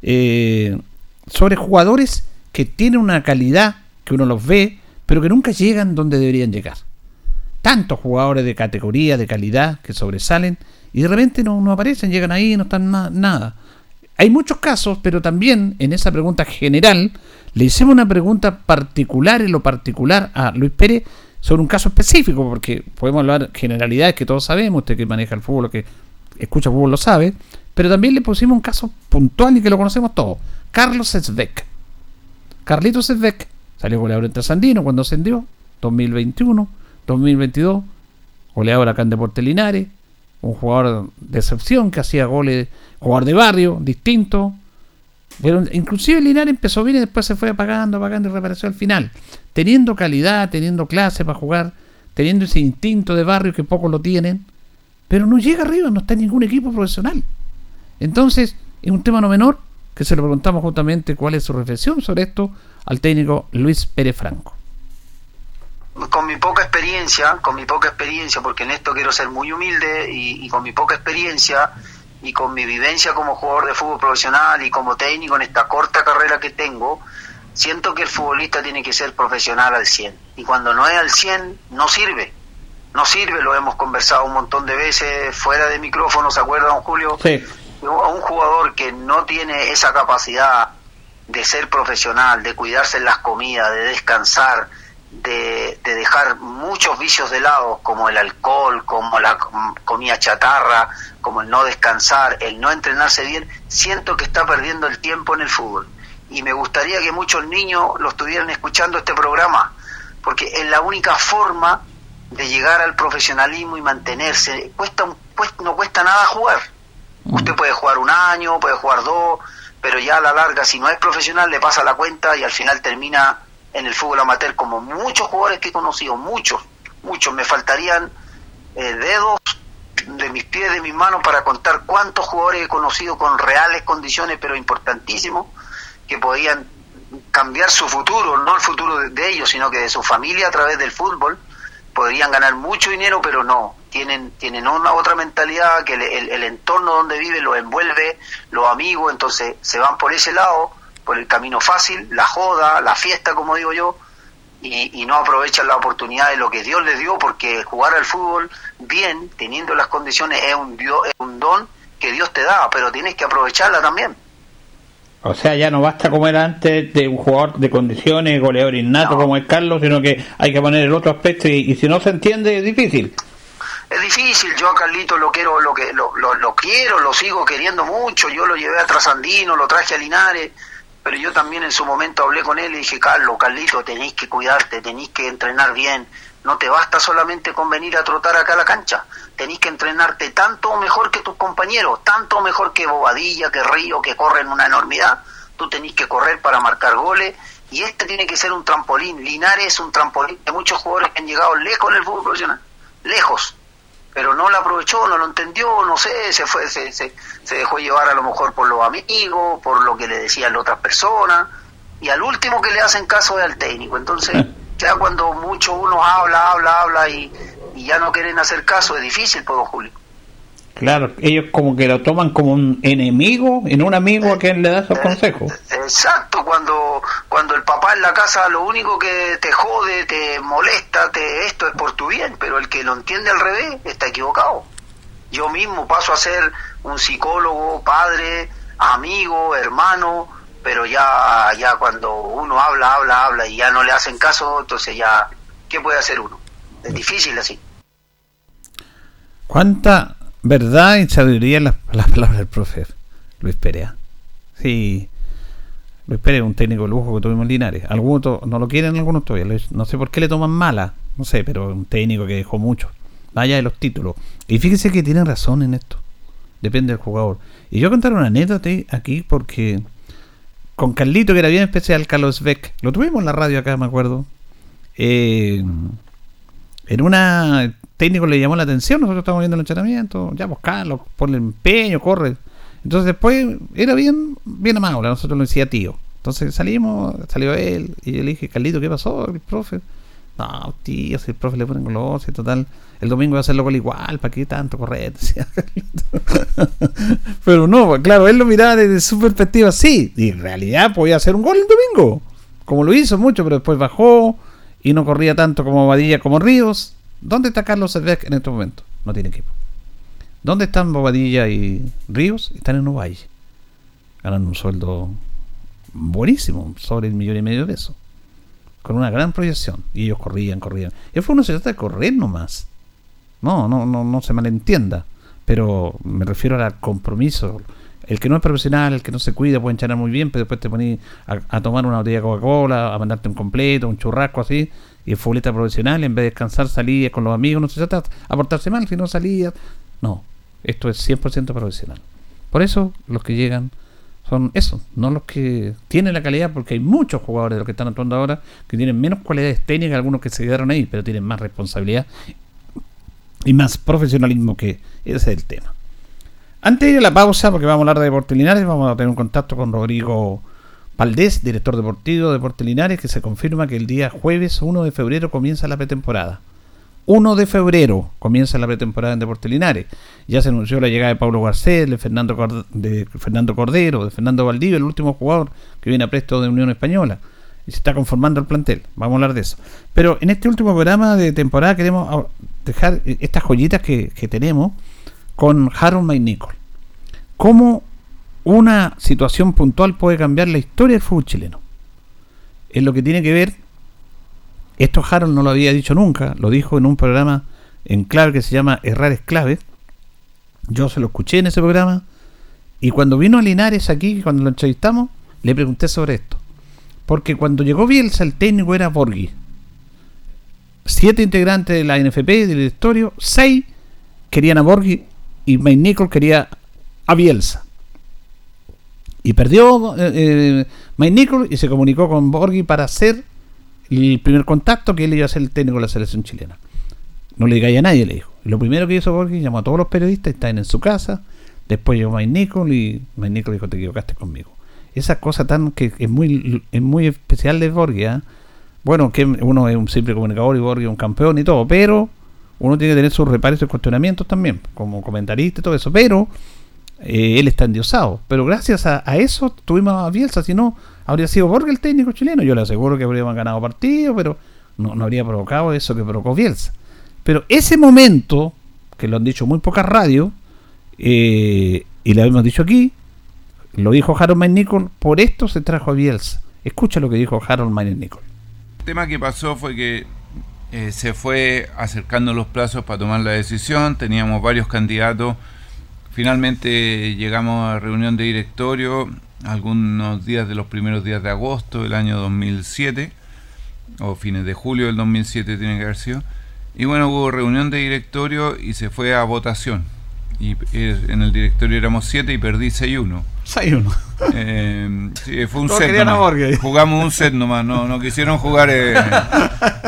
Eh, sobre jugadores que tienen una calidad que uno los ve, pero que nunca llegan donde deberían llegar. Tantos jugadores de categoría, de calidad, que sobresalen y de repente no, no aparecen, llegan ahí no están na- nada. Hay muchos casos, pero también en esa pregunta general le hicimos una pregunta particular en lo particular a Luis Pérez sobre un caso específico, porque podemos hablar generalidades que todos sabemos, usted que maneja el fútbol, que escucha fútbol lo sabe, pero también le pusimos un caso puntual y que lo conocemos todos. Carlos Sesbeck. Carlitos Sesbeck salió goleador en Trasandino cuando ascendió, 2021, 2022, goleador acá en Deporte Linares, un jugador de excepción que hacía goles, jugador de barrio, distinto. Pero inclusive Linares empezó bien y después se fue apagando, apagando y reapareció al final. Teniendo calidad, teniendo clase para jugar, teniendo ese instinto de barrio que pocos lo tienen, pero no llega arriba, no está en ningún equipo profesional. Entonces, es un tema no menor que se lo preguntamos justamente cuál es su reflexión sobre esto al técnico Luis Pérez Franco con mi poca experiencia, con mi poca experiencia, porque en esto quiero ser muy humilde y, con mi poca experiencia y con mi vivencia como jugador de fútbol profesional y como técnico en esta corta carrera que tengo, siento que el futbolista tiene que ser profesional al 100. Y cuando no es al 100, no sirve. No sirve, lo hemos conversado un montón de veces fuera de micrófono, ¿se acuerda, don Julio? Sí. A un jugador que no tiene esa capacidad de ser profesional, de cuidarse en las comidas, de descansar, de, dejar muchos vicios de lado, como el alcohol, como la comida chatarra, como el no descansar, el no entrenarse bien, siento que está perdiendo el tiempo en el fútbol. Y me gustaría que muchos niños lo estuvieran escuchando este programa, porque es la única forma de llegar al profesionalismo y mantenerse. Cuesta, no cuesta nada jugar. Usted puede jugar un año, puede jugar dos, pero ya a la larga, si no es profesional, le pasa la cuenta y al final termina en el fútbol amateur como muchos jugadores que he conocido, muchos, muchos. Me faltarían eh, dedos de mis pies, de mis manos para contar cuántos jugadores he conocido con reales condiciones, pero importantísimos, que podían cambiar su futuro, no el futuro de, ellos, sino que de su familia a través del fútbol. Podrían ganar mucho dinero, pero no. Tienen, tienen una otra mentalidad que el, entorno donde viven los envuelve, los amigos, entonces se van por ese lado por el camino fácil, la joda, la fiesta, como digo yo, y, no aprovechan la oportunidad de lo que Dios les dio, porque jugar al fútbol bien, teniendo las condiciones, es un, es un don que Dios te da, pero tienes que aprovecharla también. O sea, ya no basta como era antes de un jugador de condiciones, goleador innato como es Carlos, sino que hay que poner el otro aspecto y, si no se entiende es difícil. Es difícil, yo a Carlito lo quiero, lo que lo, lo, lo quiero, lo sigo queriendo mucho, yo lo llevé a Trasandino, lo traje a Linares, pero yo también en su momento hablé con él y dije, Carlos, Carlito, tenéis que cuidarte, tenéis que entrenar bien, no te basta solamente con venir a trotar acá a la cancha, tenéis que entrenarte tanto mejor que tus compañeros, tanto mejor que Bobadilla, que Río, que corren una enormidad, tú tenéis que correr para marcar goles y este tiene que ser un trampolín, Linares es un trampolín de muchos jugadores que han llegado lejos en el fútbol profesional, lejos, pero no lo aprovechó, no lo entendió, no sé, se fue, se, se, dejó llevar a lo mejor por los amigos, por lo que le decían otras personas, y al último que le hacen caso es al técnico. Entonces, <laughs> ya cuando mucho uno habla, habla, habla y, y ya no quieren hacer caso, es difícil, pues, Julio. Claro, ellos como que lo toman como un enemigo, en un amigo a quien le da esos consejos. Exacto, cuando cuando el papá en la casa lo único que te jode, te molesta, te esto es por tu bien, pero el que lo entiende al revés está equivocado. Yo mismo paso a ser un psicólogo, padre, amigo, hermano, pero ya ya cuando uno habla, habla, habla y ya no le hacen caso, entonces ya ¿qué puede hacer uno? Es difícil así. ¿Cuánta verdad y sabiduría las, <laughs> las palabras del profe Luis Perea. Sí, Luis es un técnico de lujo que tuvimos en Linares. Algunos no lo quieren, algunos todavía. No sé por qué le toman mala, no sé, pero un técnico que dejó mucho. Vaya de los títulos. Y fíjese que tienen razón en esto. Depende del jugador. Y yo contar una anécdota aquí porque con Carlito, que era bien especial, Carlos Beck, lo tuvimos en la radio acá, me acuerdo. Eh, en una técnico le llamó la atención, nosotros estamos viendo el entrenamiento, ya pues, ponle empeño, corre. Entonces después era bien, bien amable, nosotros lo decía tío. Entonces salimos, salió él, y yo le dije, Carlito, ¿qué pasó, el profe? No, tío, si el profe le pone glosa y total, el domingo va a hacerlo igual, ¿para qué tanto correr? <laughs> Pero no, pues, claro, él lo miraba desde su perspectiva, sí, y en realidad podía hacer un gol el domingo, como lo hizo mucho, pero después bajó y no corría tanto como Badilla como Ríos, ¿Dónde está Carlos Cervec en este momento? No tiene equipo. ¿Dónde están Bobadilla y Ríos? Están en Uruguay. Ganan un sueldo buenísimo, sobre el millón y medio de pesos. Con una gran proyección. Y ellos corrían, corrían. Y fue uno se trata de correr nomás. No, no, no, no se malentienda. Pero me refiero al compromiso, el que no es profesional, el que no se cuida, puede entrenar muy bien, pero después te pones a, tomar una botella de Coca-Cola, a mandarte un completo, un churrasco así, y el futbolista profesional, en vez de descansar, salía con los amigos, no se trata de portarse mal, si no salía. No, esto es 100% profesional. Por eso los que llegan son esos, no los que tienen la calidad, porque hay muchos jugadores de los que están actuando ahora que tienen menos cualidades técnicas, algunos que se quedaron ahí, pero tienen más responsabilidad y más profesionalismo que ese es el tema. Antes de ir a la pausa, porque vamos a hablar de Deportes Linares, vamos a tener un contacto con Rodrigo Valdés, director deportivo de Deportes Linares, que se confirma que el día jueves 1 de febrero comienza la pretemporada. 1 de febrero comienza la pretemporada en Deportes Linares. Ya se anunció la llegada de Pablo Garcés, de Fernando, de Fernando Cordero, de Fernando Valdivia, el último jugador que viene a presto de Unión Española. Y se está conformando el plantel. Vamos a hablar de eso. Pero en este último programa de temporada queremos dejar estas joyitas que, que tenemos con Harold McNichol. ¿Cómo una situación puntual puede cambiar la historia del fútbol chileno? Es lo que tiene que ver, esto Harold no lo había dicho nunca, lo dijo en un programa en clave que se llama Errar es clave. Yo se lo escuché en ese programa y cuando vino a Linares aquí, cuando lo entrevistamos, le pregunté sobre esto. Porque cuando llegó Bielsa, el técnico era Borghi. Siete integrantes de la NFP, del directorio, seis querían a Borghi y Mike Nichols quería a Bielsa. Y perdió eh, eh, Mike Nichols y se comunicó con Borghi para hacer el primer contacto que él iba a ser el técnico de la selección chilena. No le digáis a nadie, le dijo. Lo primero que hizo Borghi, llamó a todos los periodistas, están en su casa. Después llegó Mike Nichols y Mike Nichols dijo, te equivocaste conmigo. Esa cosa tan que es muy, es muy especial de Borghi. ¿ah? Bueno, que uno es un simple comunicador y Borghi es un campeón y todo, pero uno tiene que tener sus reparos y cuestionamientos también, como comentarista y todo eso, pero eh, él está endiosado. Pero gracias a, eso tuvimos a Bielsa, si no, habría sido Borges el técnico chileno. Yo le aseguro que habríamos ganado partido, pero no, habría provocado eso que provocó Bielsa. Pero ese momento, que lo han dicho muy pocas radios, eh, y lo hemos dicho aquí, lo dijo Harold McNichol, por esto se trajo a Bielsa. Escucha lo que dijo Harold McNichol. El tema que pasó fue que eh, se fue acercando los plazos para tomar la decisión, teníamos varios candidatos, finalmente llegamos a reunión de directorio algunos días de los primeros días de agosto del año 2007, o fines de julio del 2007 tiene que haber sido, y bueno, hubo reunión de directorio y se fue a votación y eh, en el directorio éramos 7 y perdí 6-1. 6-1. Eh, sí, fue un set. Nomás. Jugamos un set nomás, no, no quisieron jugar eh,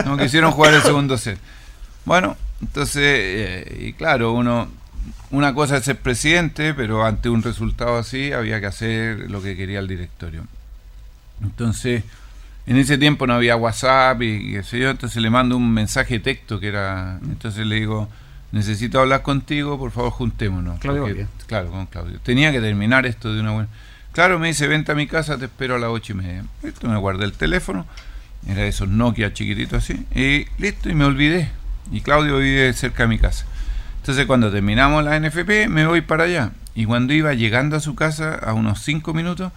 no quisieron jugar el segundo set. Bueno, entonces, eh, y claro, uno una cosa es ser presidente, pero ante un resultado así había que hacer lo que quería el directorio. Entonces, en ese tiempo no había WhatsApp y qué sé yo, entonces le mando un mensaje de texto que era, entonces le digo, necesito hablar contigo, por favor juntémonos. Claudio. claro, con Claudio. Tenía que terminar esto de una buena... Claro, me dice, vente a mi casa, te espero a las ocho y media. Esto me guardé el teléfono, era esos Nokia chiquititos así, y listo, y me olvidé. Y Claudio vive cerca de mi casa. Entonces cuando terminamos la NFP, me voy para allá. Y cuando iba llegando a su casa, a unos cinco minutos,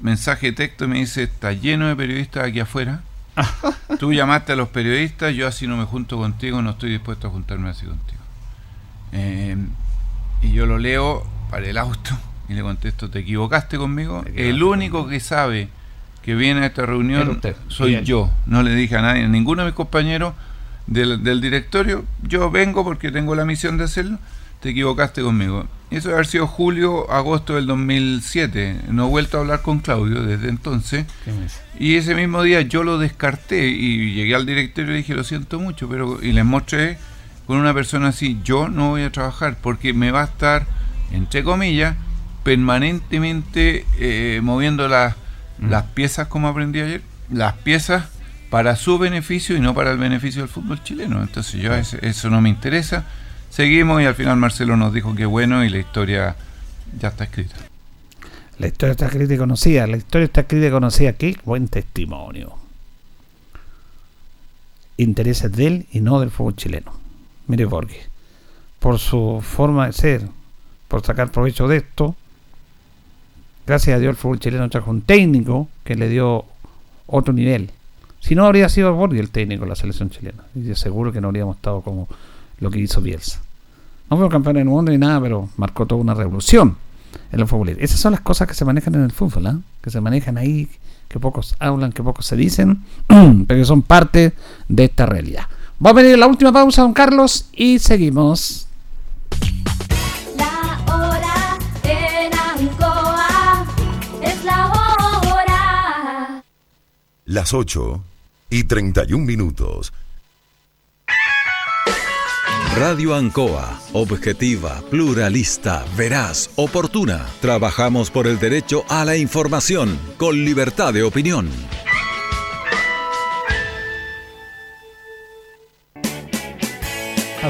mensaje de texto me dice, está lleno de periodistas aquí afuera. <laughs> Tú llamaste a los periodistas, yo así no me junto contigo, no estoy dispuesto a juntarme así contigo. Eh, y yo lo leo para el auto y le contesto, ¿te equivocaste conmigo? El único que sabe que viene a esta reunión soy yo. No le dije a nadie, a ninguno de mis compañeros del, directorio, yo vengo porque tengo la misión de hacerlo, te equivocaste conmigo. Eso debe haber sido julio, agosto del 2007. No he vuelto a hablar con Claudio desde entonces. Y ese mismo día yo lo descarté y llegué al directorio y le dije, lo siento mucho, pero y les mostré con una persona así, yo no voy a trabajar porque me va a estar, entre comillas, permanentemente eh, moviendo las, mm. las piezas, como aprendí ayer, las piezas para su beneficio y no para el beneficio del fútbol chileno. Entonces yo eso, no me interesa. Seguimos y al final Marcelo nos dijo que bueno y la historia ya está escrita. La historia está escrita y conocida. La historia está escrita y conocida. Qué buen testimonio. Intereses de él y no del fútbol chileno. Mire Borges, por su forma de ser, por sacar provecho de esto, gracias a Dios el fútbol chileno trajo un técnico que le dio otro nivel. Si no, habría sido Borges el técnico de la selección chilena. Y seguro que no habríamos estado como lo que hizo Bielsa. No fue campeón en el mundo ni nada, pero marcó toda una revolución. en los futbolistas. Esas son las cosas que se manejan en el fútbol, ¿ah? que se manejan ahí, que pocos hablan, que pocos se dicen, <clears throat> pero que son parte de esta realidad. Va a venir la última pausa, don Carlos, y seguimos. La hora en Ancoa es la hora. Las 8 y 31 minutos. Radio Ancoa, objetiva, pluralista, veraz, oportuna. Trabajamos por el derecho a la información, con libertad de opinión.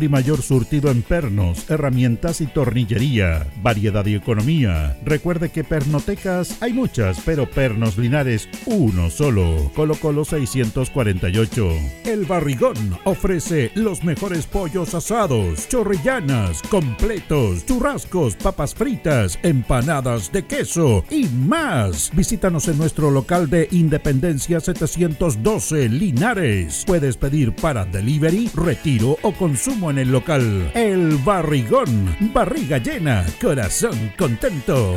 y mayor surtido en pernos, herramientas y tornillería. Variedad y economía. Recuerde que pernotecas hay muchas, pero Pernos Linares uno solo. Colo Colo 648. El Barrigón ofrece los mejores pollos asados, chorrillanas, completos, churrascos papas fritas, empanadas de queso y más. Visítanos en nuestro local de Independencia 712 Linares. Puedes pedir para delivery, retiro o consumo en el local. El Barrigón, barriga llena, corazón contento.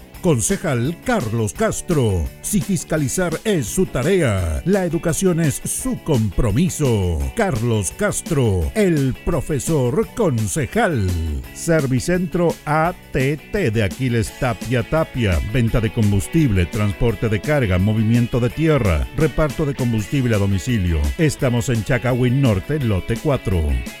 Concejal Carlos Castro. Si fiscalizar es su tarea, la educación es su compromiso. Carlos Castro, el profesor concejal. Servicentro ATT de Aquiles Tapia Tapia. Venta de combustible, transporte de carga, movimiento de tierra, reparto de combustible a domicilio. Estamos en Chacawin Norte, lote 4.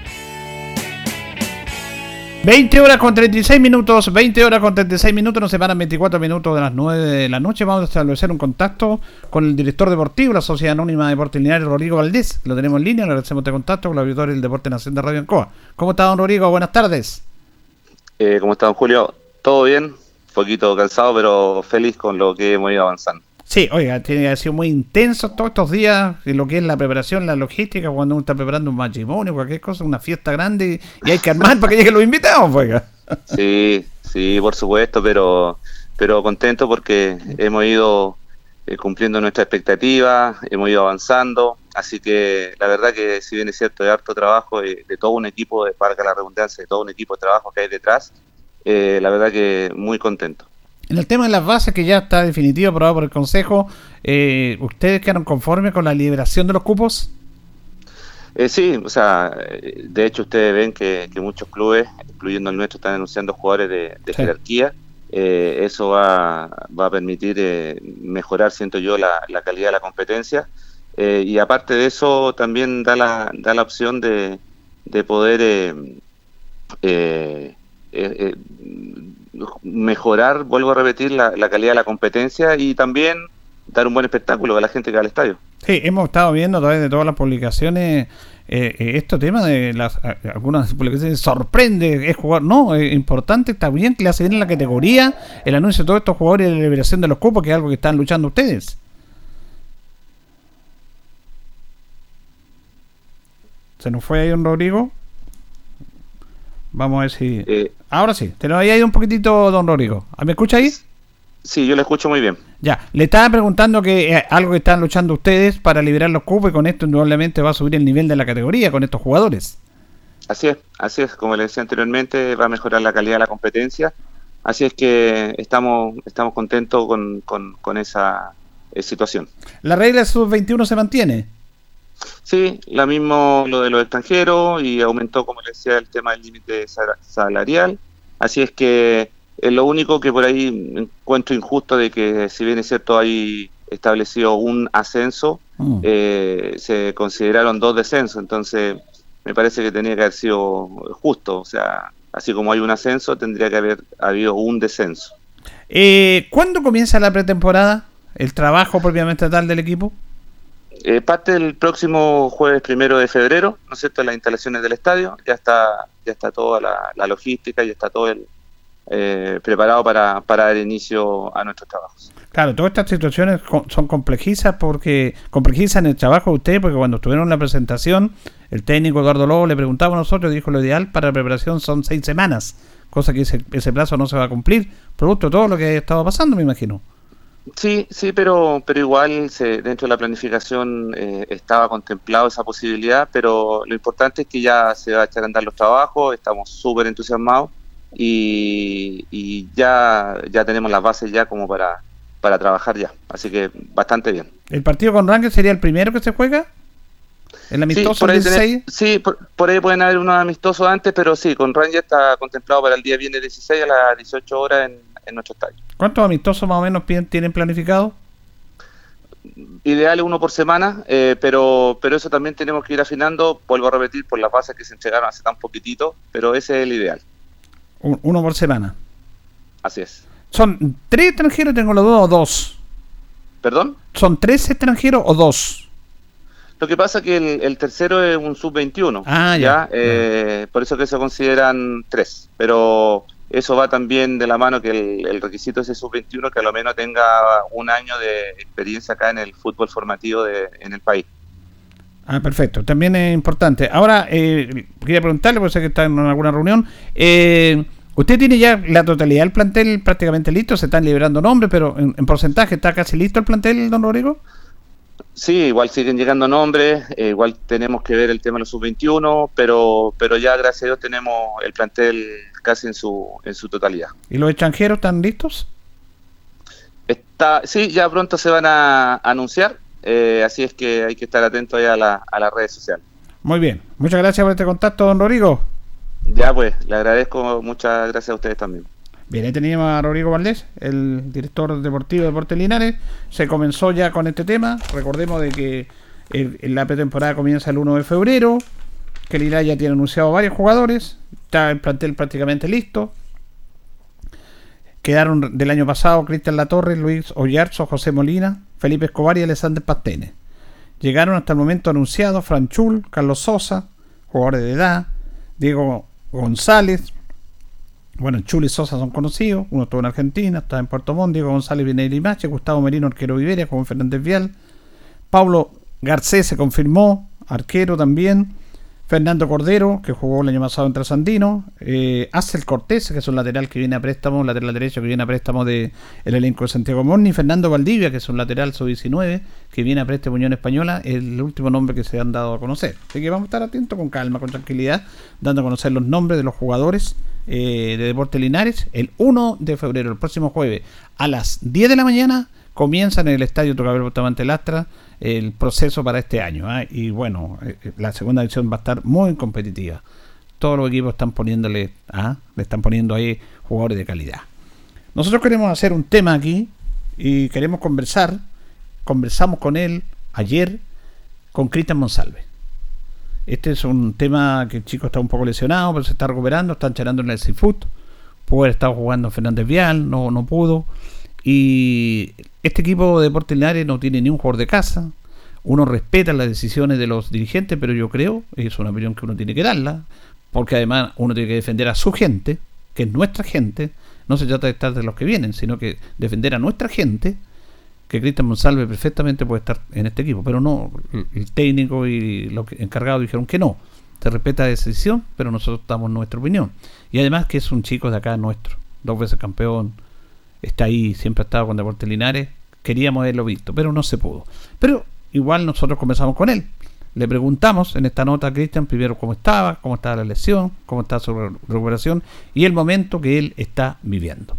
20 horas con 36 minutos, 20 horas con 36 minutos, nos separan 24 minutos de las 9 de la noche. Vamos a establecer un contacto con el director deportivo, la Sociedad Anónima de Deportes Lineares, Rodrigo Valdés. Lo tenemos en línea, le agradecemos este contacto con la auditoría del Deporte Nación de Radio Ancoa. ¿Cómo está, don Rodrigo? Buenas tardes. Eh, ¿Cómo está, don Julio? ¿Todo bien? Un poquito cansado, pero feliz con lo que hemos ido avanzando. Sí, oiga, tiene ha sido muy intenso todos estos días en lo que es la preparación, la logística, cuando uno está preparando un matrimonio, cualquier cosa, una fiesta grande y hay que armar para que lleguen los invitados, pues, oiga. Sí, sí, por supuesto, pero, pero contento porque hemos ido eh, cumpliendo nuestras expectativas, hemos ido avanzando, así que la verdad que si bien es cierto, de harto trabajo de, todo un equipo, de para la redundancia, de todo un equipo de trabajo que hay detrás, eh, la verdad que muy contento. En el tema de las bases, que ya está definitivo, aprobado por el Consejo, eh, ¿ustedes quedaron conformes con la liberación de los cupos? Eh, sí, o sea, eh, de hecho ustedes ven que, que muchos clubes, incluyendo el nuestro, están anunciando jugadores de, de Sí. jerarquía. Eh, eso va, va a permitir eh, mejorar, siento yo, la, la calidad de la competencia. Y aparte de eso, también da la, da la opción de, de poder mejorar, vuelvo a repetir, la, la calidad de la competencia y también dar un buen espectáculo a la gente que va al estadio. Sí, hemos estado viendo a través de todas las publicaciones eh, eh, este tema de las algunas publicaciones sorprende, es jugar, no, es importante, está bien que le hace bien en la categoría el anuncio de todos estos jugadores de la liberación de los cupos, que es algo que están luchando ustedes. Se nos fue ahí un Rodrigo. Vamos a ver si. Eh, Ahora sí, te lo había ido un poquitito, don Rodrigo. ¿Me escucha ahí? Sí, yo le escucho muy bien. Ya, le estaba preguntando que eh, algo que están luchando ustedes para liberar los cupos y con esto indudablemente va a subir el nivel de la categoría con estos jugadores. Así es, así es, como le decía anteriormente, va a mejorar la calidad de la competencia. Así es que estamos, estamos contentos con, con, con esa eh, situación. ¿La regla sub-21 se mantiene? Sí, la mismo lo de los extranjeros y aumentó, como le decía, el tema del límite sal- salarial. Así es que es lo único que por ahí encuentro injusto de que, si bien es cierto, hay establecido un ascenso, Mm. eh, se consideraron dos descensos. Entonces, me parece que tenía que haber sido justo. O sea, así como hay un ascenso, tendría que haber habido un descenso. Eh, ¿Cuándo comienza la pretemporada? ¿El trabajo propiamente tal del equipo? Eh, parte el próximo jueves primero de febrero, ¿no es cierto?, las instalaciones del estadio. Ya está, ya está toda la, logística, ya está todo el, eh, preparado para, dar inicio a nuestros trabajos. Claro, todas estas situaciones son complejizas porque complejizan el trabajo de usted, porque cuando estuvieron en la presentación, el técnico Eduardo Lobo le preguntaba a nosotros, dijo lo ideal para la preparación son seis semanas, cosa que ese, ese plazo no se va a cumplir, producto de todo lo que ha estado pasando, me imagino. Sí, sí, pero, pero igual se, dentro de la planificación eh, estaba contemplado esa posibilidad, pero lo importante es que ya se va a echar a andar los trabajos, estamos súper entusiasmados y, y ya, ya tenemos las bases ya como para, para trabajar ya, así que bastante bien. ¿El partido con Rangers sería el primero que se juega? ¿El Sí, amistoso por ahí, 16? sí, por, por ahí pueden haber unos amistosos antes, pero sí, con Ranger está contemplado para el día viernes 16 a las 18 horas en, en nuestro estadio. ¿Cuántos amistosos más o menos tienen planificado? Ideal es uno por semana, eh, pero, pero eso también tenemos que ir afinando, vuelvo a repetir, por las bases que se entregaron hace tan poquitito, pero ese es el ideal, Un- uno por semana. así es. ¿Son tres extranjeros, tengo los dos o dos? ¿Perdón? ¿Son tres extranjeros o dos? Lo que pasa es que el, el tercero es un sub-21, Ah, ya. Eh, por eso que se consideran tres, pero eso va también de la mano que el, el requisito es ese sub-21 que a lo menos tenga un año de experiencia acá en el fútbol formativo de, en el país. Ah, perfecto. También es importante. Ahora, eh, quería preguntarle, porque sé que está en alguna reunión. eh, ¿Usted tiene ya la totalidad del plantel prácticamente listo? Se están liberando nombres, pero en, en porcentaje está casi listo el plantel, don Rodrigo. Sí, igual siguen llegando nombres, eh, igual tenemos que ver el tema de los sub-21, pero, pero ya gracias a Dios tenemos el plantel casi en su, en su totalidad. ¿Y los extranjeros están listos? Está, sí, ya pronto se van a anunciar, eh, así es que hay que estar atento ahí a, la- a las redes sociales. Muy bien. Muchas gracias por este contacto, don Rodrigo. Ya pues, le agradezco, muchas gracias a ustedes también. Bien, ahí teníamos a Rodrigo Valdés, el director deportivo de Deportes Linares. Se comenzó ya con este tema. Recordemos de que el- la pretemporada comienza el 1 de febrero. Que Lila ya tiene anunciado varios jugadores, está el plantel prácticamente listo. Quedaron del año pasado Cristian Latorre, Luis Ollarzo, José Molina, Felipe Escobar y Alexander Pastene. Llegaron hasta el momento anunciados Franchul, Carlos Sosa, jugadores de edad, Diego González, bueno, Chul y Sosa son conocidos, uno estuvo en Argentina, está en Puerto Montt, Diego González viene de Limache, Gustavo Merino, arquero Iberia, Juan Fernández Vial, Pablo Garcés se confirmó, arquero también, Fernando Cordero, que jugó el año pasado en Trasandino, eh, Cortés, que es un lateral que viene a préstamo, un lateral derecho que viene a préstamo del el elenco de Santiago Morni, Fernando Valdivia, que es un lateral sub-19, que viene a préstamo Unión Española, el último nombre que se han dado a conocer. Así que vamos a estar atentos con calma, con tranquilidad, dando a conocer los nombres de los jugadores eh, de Deporte Linares el 1 de febrero, el próximo jueves, a las 10 de la mañana, comienzan en el Estadio Tocabel Bustamante Lastra el proceso para este año. ¿ah? Y bueno, eh, eh, la segunda edición va a estar muy competitiva. Todos los equipos están poniéndole, ¿ah? le están poniendo ahí jugadores de calidad. Nosotros queremos hacer un tema aquí y queremos conversar. Conversamos con él ayer con Cristian Monsalve. Este es un tema que el chico está un poco lesionado, pero se está recuperando, está charlando en el Seafood. Pudo haber estado jugando Fernández Vial, no, no pudo. Y este equipo de Deportes Linares no tiene ni un jugador de casa. Uno respeta las decisiones de los dirigentes, pero yo creo, es una opinión que uno tiene que darla, porque además uno tiene que defender a su gente, que es nuestra gente. No se trata de estar de los que vienen, sino que defender a nuestra gente, que Cristian Monsalve perfectamente puede estar en este equipo, pero no, el técnico y los encargados dijeron que no. Se respeta la decisión, pero nosotros damos nuestra opinión. Y además que es un chico de acá nuestro, dos veces campeón, está ahí, siempre ha estado con Deportes Linares. Queríamos haberlo visto, pero no se pudo. Pero igual nosotros comenzamos con él. Le preguntamos en esta nota a Cristian primero cómo estaba, cómo estaba la lesión, cómo está su re- recuperación y el momento que él está viviendo.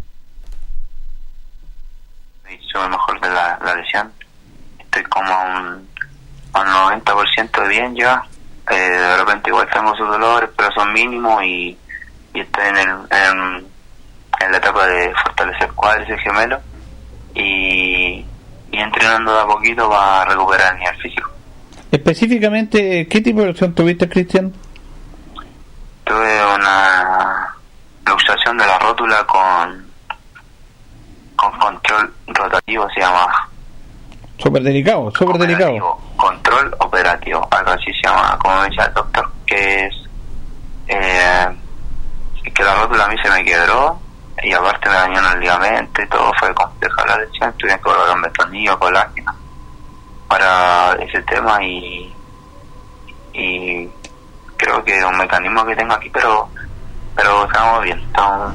lo mejor de la, la lesión. Estoy como a un, a un 90% de bien ya. Eh, de repente igual tengo sus dolores, pero son mínimos y, y estoy en, el, en, en la etapa de fortalecer cuádriceps gemelo y, y entrenando de a poquito para recuperar el nivel físico. Específicamente, ¿qué tipo de lesión tuviste, Cristian? Tuve una luxación de la rótula con, con control rotativo, se llama Súper delicado, súper delicado. control operativo, algo así se llama, como me decía el doctor, que es eh, que la rótula a mí se me quebró y aparte me dañaron el ligamento y todo fue compleja la lesión, tuve que colocar un tornillo, colágeno para ese tema y y creo que es un mecanismo que tengo aquí, pero pero estamos bien, estamos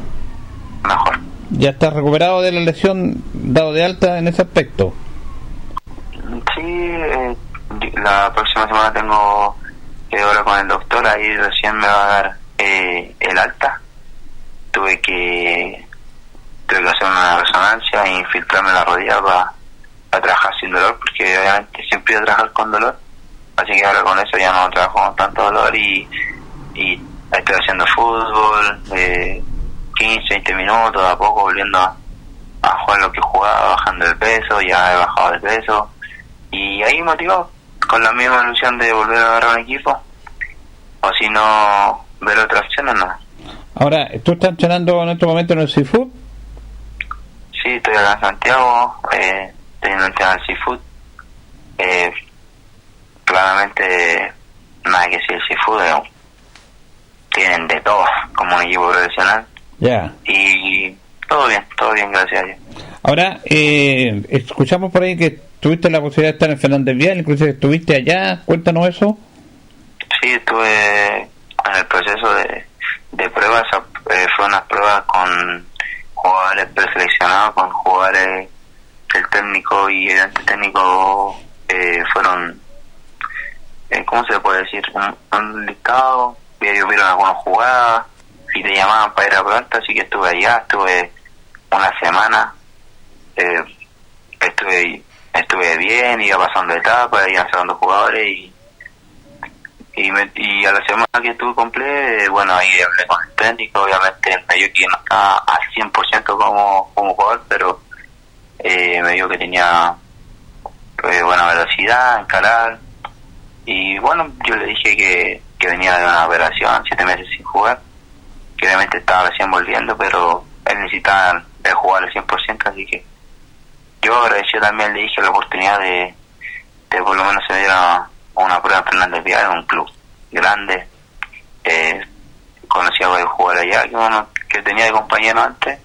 mejor. ¿Ya estás recuperado de la lesión, dado de alta en ese aspecto? Sí, eh, la próxima semana tengo que hablar con el doctor, ahí recién me va a dar eh, el alta. Tuve que tuve que hacer una resonancia e infiltrarme la rodilla para trabajar sin dolor, porque obviamente siempre iba a trabajar con dolor. Así que ahora con eso ya no trabajo con tanto dolor y, y estoy haciendo fútbol, de 15, 20 minutos, a poco volviendo a, jugar lo que jugaba, bajando el peso, ya he bajado de peso y ahí motivado con la misma ilusión de volver a agarrar un equipo o si no ver otras opciones no Ahora, ¿tú estás entrenando en este momento en el Seafood? sí estoy acá en Santiago eh, estoy en el tema del seafood eh, claramente nada que decir el seafood eh, tienen de todo como un equipo profesional Ya. y todo bien todo bien gracias a Dios Ahora, eh, escuchamos por ahí que tuviste la posibilidad de estar en Fernández Vial, inclusive estuviste allá. Cuéntanos eso. Sí, estuve en el proceso de, de pruebas, eh, fue unas pruebas con jugadores preseleccionados, con jugadores el técnico y el antitécnico eh, fueron, eh, ¿cómo se puede decir? Un, un listado, ellos vieron algunas jugadas y te llamaban para ir a pronto, así que estuve allá, estuve una semana, eh, estuve estuve bien, iba pasando etapas, iban sacando jugadores y y, me- y a la semana que estuve completo, eh, bueno, ahí hablé con el técnico, obviamente me dijo que no estaba al 100% como, como jugador, pero eh, me dijo que tenía eh, buena velocidad, encarar, y bueno, yo le dije que, que venía de una operación, siete meses sin jugar, que obviamente estaba recién volviendo, pero él necesitaba eh, jugar al 100%, así que yo agradecido también le dije la oportunidad de, de por lo menos se diera una prueba en Fernández Vial en un club grande, eh, conocía a varios jugadores allá, que bueno, que tenía de compañero antes,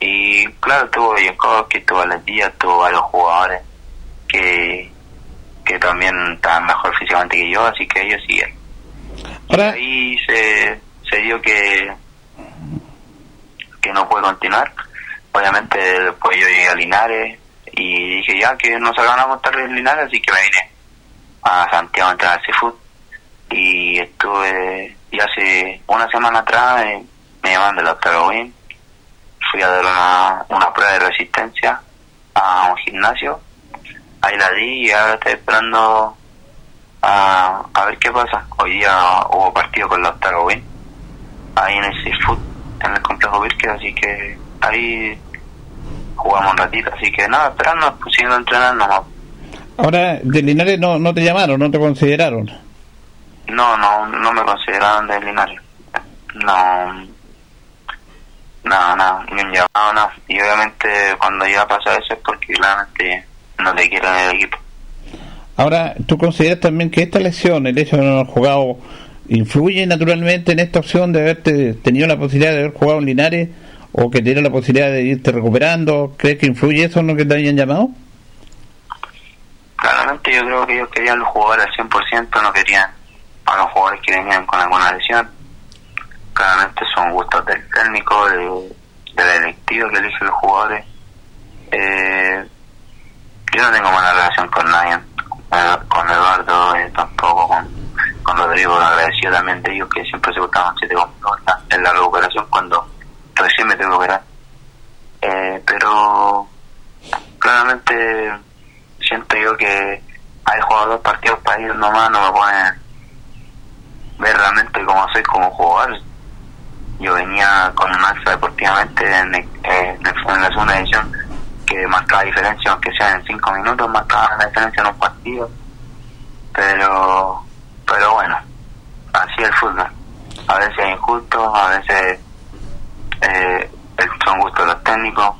y claro, tuvo Jankowski, tuvo las días, tuvo varios jugadores que, que también estaban mejor físicamente que yo, así que ellos siguen. Y ahí se, se dio que, que no puede continuar. Obviamente después yo llegué a Linares y dije ya que no se van a montar en Linares, así que me vine a Santiago a entrar al Seafood y estuve, y hace una semana atrás me llaman del doctor Win, fui a dar una, una prueba de resistencia a un gimnasio, ahí la di y ahora estoy esperando a, a ver qué pasa. Hoy día hubo partido con los Tarobin, ahí en el Seafood, en el complejo Virque, así que ahí jugamos un ratito, así que nada, esperando, pues siguiendo entrenando. Ahora, de Linares no, no te llamaron, no te consideraron. no, no, no me consideraban de Linares. No, no, no, ni un llamado, no. Y obviamente cuando ya pasa eso es porque claramente no te quieren en el equipo. Ahora, ¿tú consideras también que esta lesión, el hecho de no haber jugado, influye naturalmente en esta opción de haberte tenido la posibilidad de haber jugado en Linares o que tienes la posibilidad de irte recuperando? ¿Crees que influye eso en lo que te hayan llamado? Claramente yo creo que ellos querían los jugadores al 100%, no querían a los jugadores que venían con alguna lesión. Claramente son gustos del técnico, de, del electivo que elige los jugadores. Eh, yo no tengo mala relación con nadie, con Eduardo, eh, tampoco con, con Rodrigo, agradecido también de ellos que siempre se gustaban siete conmigo en la recuperación cuando recién me tengo que operar. Eh, pero claramente siento yo que hay jugado dos partidos para ir nomás, no me ponen ver realmente cómo soy como jugador. Yo venía con un alza deportivamente en, el- eh, en la segunda edición que marcaba diferencia, aunque sea en cinco minutos, marcaba la diferencia en un partido. Pero, pero bueno, así es el fútbol. A veces es injusto, a veces eh, el- son gustos los técnicos.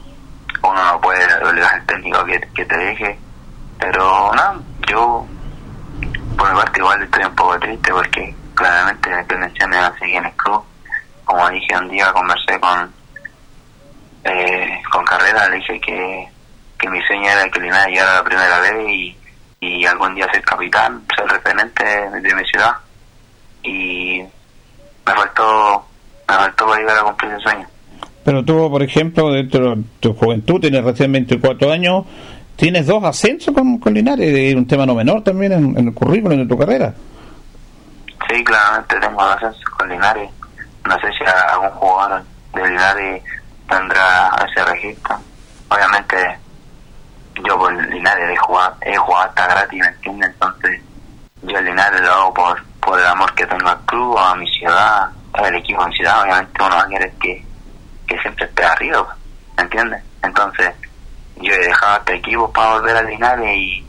Uno no puede obligar al técnico que, que te deje. Pero nada, yo por mi parte igual estoy un poco triste porque claramente la intención era seguir en el club. Como dije un día, conversé con eh, con Carrera, le dije que, que mi sueño era que Linares llegara a la primera vez y, y algún día ser capitán, ser referente de mi ciudad. Y me faltó, me faltó para llegar a cumplir ese sueño. Pero tú, por ejemplo, dentro de tu juventud, tienes recién 24 años, tienes dos ascensos con, con Linares, es un tema no menor también en, en el currículum de tu carrera. Sí, claramente tengo ascensos con Linares. No sé si algún jugador de Linares tendrá ese registro. Obviamente, yo por Linares he jugado, he jugado hasta gratis, ¿me entiendes? Entonces, yo Linares lo hago por, por el amor que tengo al club, a mi ciudad, al equipo mi ciudad. Obviamente, uno va a que, que siempre esté arriba, ¿me entiendes? Entonces, yo he dejado este equipo para volver a Linares y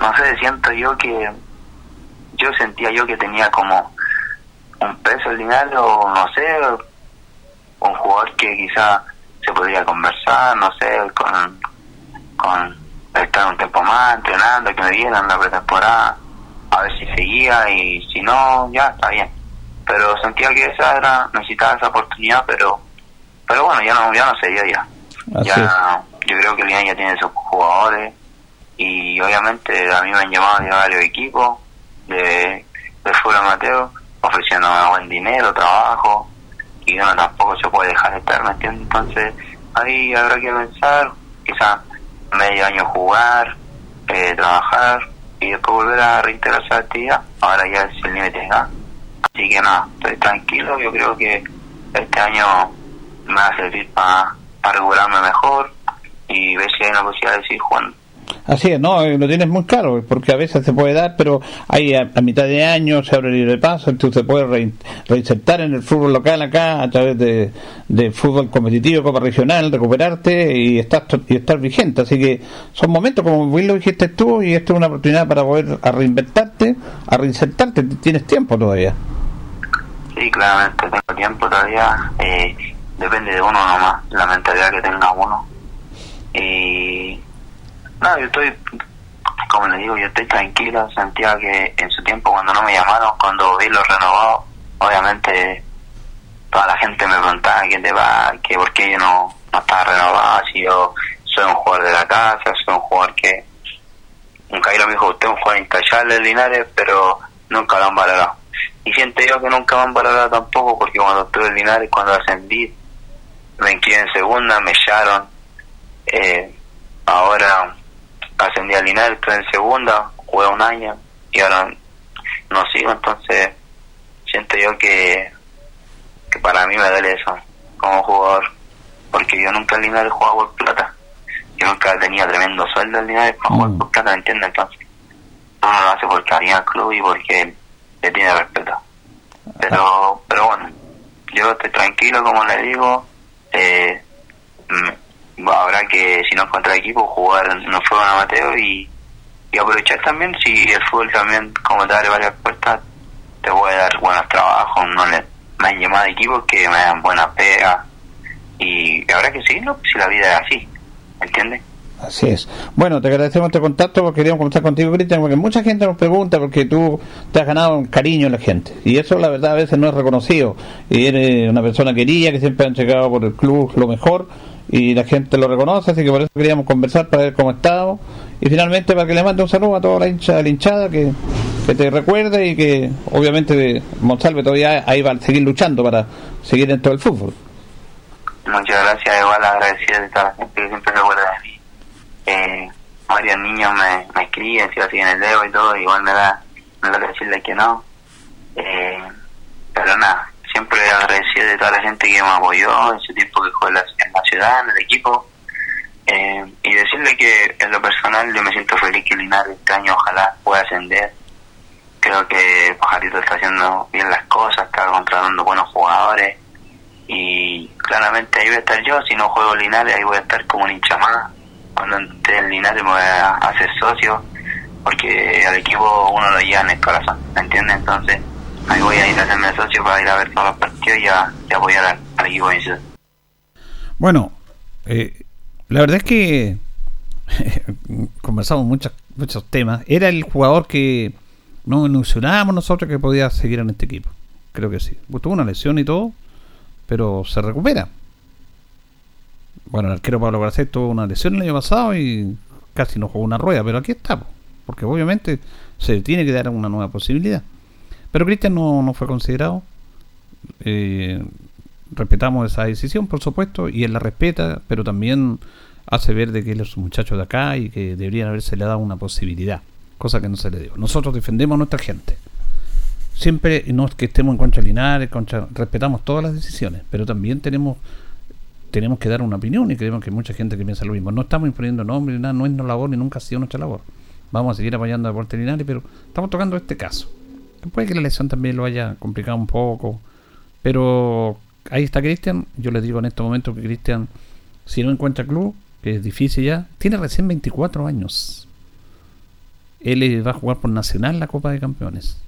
no sé, siento yo que yo sentía yo que tenía como un peso en Linares o no sé, un jugador que quizá se podría conversar, no sé, con, con estar un tiempo más entrenando, que me vieran la pretemporada, a ver si seguía y si no, ya está bien. Pero sentía que esa era, necesitaba esa oportunidad, pero pero bueno, ya no, ya no se ya. Así ya yo creo que Linares ya tiene sus jugadores y obviamente a mí me han llamado de varios equipos de, de fútbol amateur ofreciendo buen dinero, trabajo y uno tampoco se puede dejar estar, ¿me entiendes? Entonces ahí habrá que pensar, quizás medio año jugar, eh, trabajar y después volver a reintegrarse a la actividad. Ahora ya es el límite de edad. Así que nada, estoy tranquilo, yo creo que este año me va a servir para regularme mejor y ver si hay una posibilidad de seguir jugando. Así es, no, eh, lo tienes muy claro, porque a veces se puede dar, pero hay a, a mitad de año se abre libre paso, entonces se puede rein- reinsertar en el fútbol local acá a través de, de fútbol competitivo, copa regional, recuperarte y estar, y estar vigente. Así que son momentos, como bien lo dijiste tú, y esto es una oportunidad para poder a reinventarte, a reinsertarte, tienes tiempo todavía. Sí, claramente tengo tiempo todavía. eh, depende de uno nomás, la mentalidad que tenga uno. Y no, yo estoy, como le digo, yo estoy tranquilo. Sentía que en su tiempo, cuando no me llamaron, cuando vi los renovados, obviamente toda la gente me preguntaba qué te va, que por qué yo no, no estaba renovado, si yo soy un jugador de la casa, soy un jugador que. Un Cairo me dijo, usted un jugador intachable de Linares, pero nunca lo han valorado. Y siento yo que nunca me han valorado tampoco, porque cuando estuve en Linares, cuando ascendí, me inscribí en segunda, me echaron. Eh, ahora ascendí a Linares, estoy en segunda, jugué un año y ahora no sigo, entonces siento yo que, que para mí me duele eso como jugador, porque yo nunca en Linares jugaba por plata. Yo nunca tenía tremendo sueldo en Linares para jugar por plata, ¿me entiendes? Entonces, uno lo hace porque haría el club y porque le tiene respeto. Pero, pero bueno, yo estoy tranquilo, como le digo. Eh, mm, habrá que, si no encuentra equipo, jugar en un fútbol amateur y, y aprovechar también. Si el fútbol también, como te abre varias puertas, te puede dar buenos trabajos. No le, me han llamado equipos que me dan buenas pegas y habrá que seguirlo si la vida es así. ¿Entiendes? Así es. Bueno, te agradecemos este contacto porque queríamos conversar contigo, Cristian, porque mucha gente nos pregunta porque tú te has ganado un cariño en la gente. Y eso, la verdad, a veces no es reconocido. Y eres una persona querida que siempre han llegado por el club lo mejor y la gente lo reconoce, así que por eso queríamos conversar para ver cómo estaba. Y finalmente para que le mande un saludo a toda la hincha, la hinchada que, te recuerde y que obviamente Monsalve todavía ahí va a seguir luchando para seguir dentro del fútbol. Muchas gracias, igual agradecido de toda la gente que siempre se acuerda de mí. Eh, varios niños me, escriben, si así en el dedo y todo, igual me da, me da decirle que no. Eh, pero nada, siempre agradecido de toda la gente que me apoyó en su tiempo que jugué en la, ciudad, en el equipo. Eh, y decirle que en lo personal yo me siento feliz que Linares este año ojalá pueda ascender. Creo que Pajarito está haciendo bien las cosas, está contratando buenos jugadores y claramente ahí voy a estar yo, si no juego Linares ahí voy a estar como un hincha. Cuando esté en Linares me voy a hacer socio porque al equipo uno lo lleva en el corazón, ¿me entiendes? Entonces ahí voy a ir a hacerme socio para ir a ver todos los partidos y a, y apoyar al, al equipo de. Bueno, eh, la verdad es que <laughs> conversamos muchos muchos temas. Era el jugador que no ilusionábamos nosotros que podía seguir en este equipo. Creo que sí. Tuvo una lesión y todo, pero se recupera. Bueno, el arquero Pablo Garcés tuvo una lesión el año pasado y casi no jugó una rueda, pero aquí está, po, porque obviamente se tiene que dar una nueva posibilidad. Pero Cristian no, no fue considerado. Eh, respetamos esa decisión, por supuesto, y él la respeta, pero también hace ver de que él es un muchacho de acá y que deberían haberse le dado una posibilidad, cosa que no se le dio. Nosotros defendemos a nuestra gente. Siempre, no es que estemos en contra de Linares, contra, respetamos todas las decisiones, pero también tenemos tenemos que dar una opinión y creemos que hay mucha gente que piensa lo mismo. No estamos imponiendo nombres ni nada, no es nuestra labor ni nunca ha sido nuestra labor. Vamos a seguir apoyando a Deportes Linares, pero estamos tocando este caso. Puede que la lesión también lo haya complicado un poco, pero ahí está Cristian. Yo le digo en este momento que Cristian, si no encuentra club, que es difícil ya, tiene recién 24 años. Él va a jugar por Nacional la Copa de Campeones.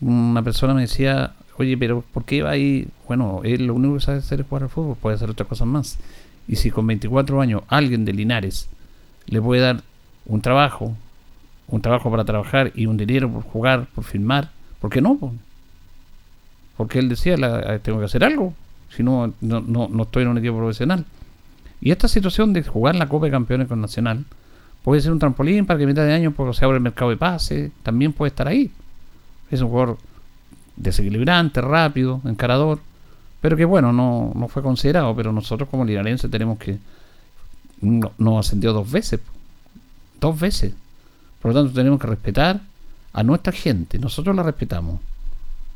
Una persona me decía, oye, pero ¿por qué va ahí? Bueno, él lo único que sabe hacer es jugar al fútbol, puede hacer otras cosas más. Y si con 24 años alguien de Linares le puede dar un trabajo, un trabajo para trabajar y un dinero por jugar, por filmar, ¿por qué no? po? Porque él decía, la- tengo que hacer algo, si no, no, no, no estoy en un equipo profesional. Y esta situación de jugar la Copa de Campeones con Nacional puede ser un trampolín para que a mitad de año pues, se abra el mercado de pase, también puede estar ahí. Es un jugador desequilibrante, rápido, encarador, pero que bueno, no, no fue considerado, pero nosotros como linarenses tenemos que... No, nos ascendió dos veces, dos veces. Por lo tanto tenemos que respetar a nuestra gente, nosotros la respetamos.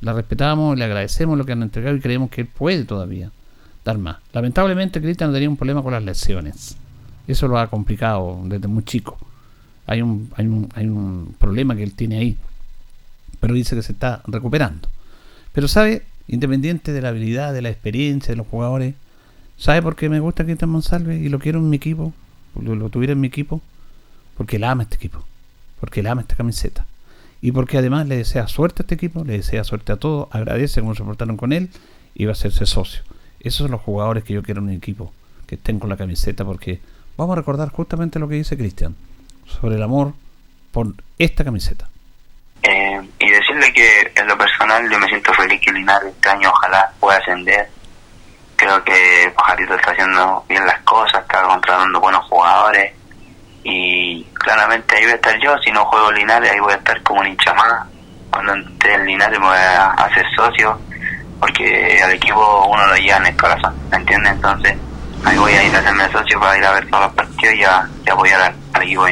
La respetamos, le agradecemos lo que han entregado y creemos que él puede todavía dar más. Lamentablemente Cristian tenía un problema con las lesiones. Eso lo ha complicado desde muy chico. Hay un, hay un, hay un problema que él tiene ahí. Pero dice que se está recuperando. Pero sabe, independiente de la habilidad, de la experiencia de los jugadores, ¿sabe por qué me gusta Cristian Monsalve y lo quiero en mi equipo? Lo, lo tuviera en mi equipo. Porque él ama este equipo. Porque él ama esta camiseta. Y porque además le desea suerte a este equipo, le desea suerte a todos, agradece cómo se portaron con él y va a hacerse socio. Esos son los jugadores que yo quiero en mi equipo, que estén con la camiseta, porque vamos a recordar justamente lo que dice Cristian sobre el amor por esta camiseta. Eh, y decirle que en lo personal yo me siento feliz que Linares este año ojalá pueda ascender. Creo que Pajarito está haciendo bien las cosas, está contratando buenos jugadores y claramente ahí voy a estar yo, si no juego Linares ahí voy a estar como un hincha. Cuando esté en Linares me voy a hacer socio porque al equipo uno lo lleva en el corazón, ¿me entiendes? Entonces ahí voy a ir a hacerme socio para ir a ver todos los partidos y, a, apoyar al, al equipo.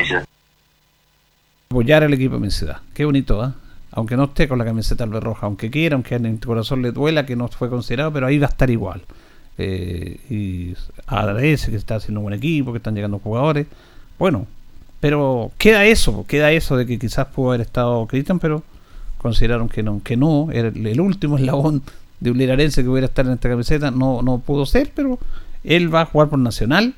Apoyar al equipo de mi ciudad. Qué bonito, ¿ah? Aunque no esté con la camiseta roja, aunque quiera, aunque en el corazón le duela que no fue considerado, pero ahí va a estar igual. Eh, y agradece que está haciendo un buen equipo, que están llegando jugadores. Bueno, pero queda eso, queda eso de que quizás pudo haber estado Cristian, pero consideraron que no, que no, era el, último <laughs> eslabón de un linarense que hubiera estar en esta camiseta, no, no pudo ser, pero él va a jugar por Nacional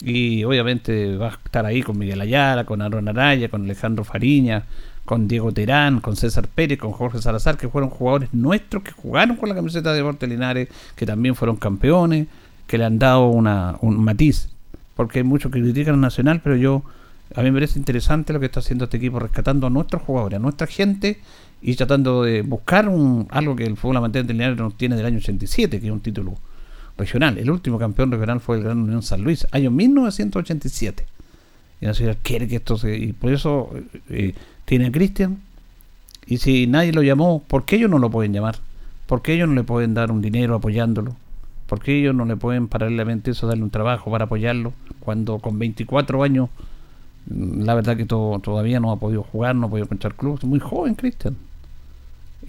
y obviamente va a estar ahí con Miguel Ayala, con Aaron Araya, con Alejandro Fariña, con Diego Terán, con César Pérez, con Jorge Salazar, que fueron jugadores nuestros que jugaron con la camiseta de Deportes Linares, que también fueron campeones, que le han dado una, un matiz, porque hay muchos que critican a Nacional, pero yo a mí me parece interesante lo que está haciendo este equipo, rescatando a nuestros jugadores, a nuestra gente y tratando de buscar un, algo que el fútbol amateur de Linares no tiene del año 87, que es un título El último campeón regional fue el Gran Unión San Luis, año 1987. Y Nacional quiere que esto se... Y por eso eh, tiene a Cristian. Y si nadie lo llamó, ¿por qué ellos no lo pueden llamar? ¿Por qué ellos no le pueden dar un dinero apoyándolo? ¿Por qué ellos no le pueden paralelamente eso darle un trabajo para apoyarlo? Cuando con 24 años, mm, la verdad que to- todavía no ha podido jugar, no ha podido encontrar club. Muy joven, Cristian.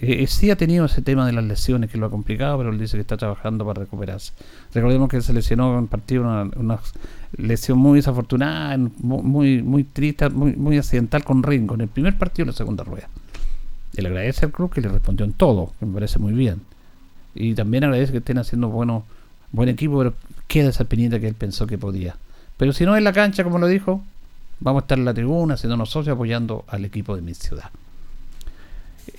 Eh, eh, sí ha tenido ese tema de las lesiones que lo ha complicado, pero él dice que está trabajando para recuperarse. Recordemos que se lesionó en partido una, lesión muy desafortunada, muy muy triste, muy, muy accidental con Ringo en el primer partido en la segunda rueda. Él agradece al club que le respondió en todo, que me parece muy bien. Y también agradece que estén haciendo bueno, buen equipo, pero queda esa penita que él pensó que podía. Pero si no en la cancha, como lo dijo, vamos a estar en la tribuna, haciéndonos socios, apoyando al equipo de mi ciudad.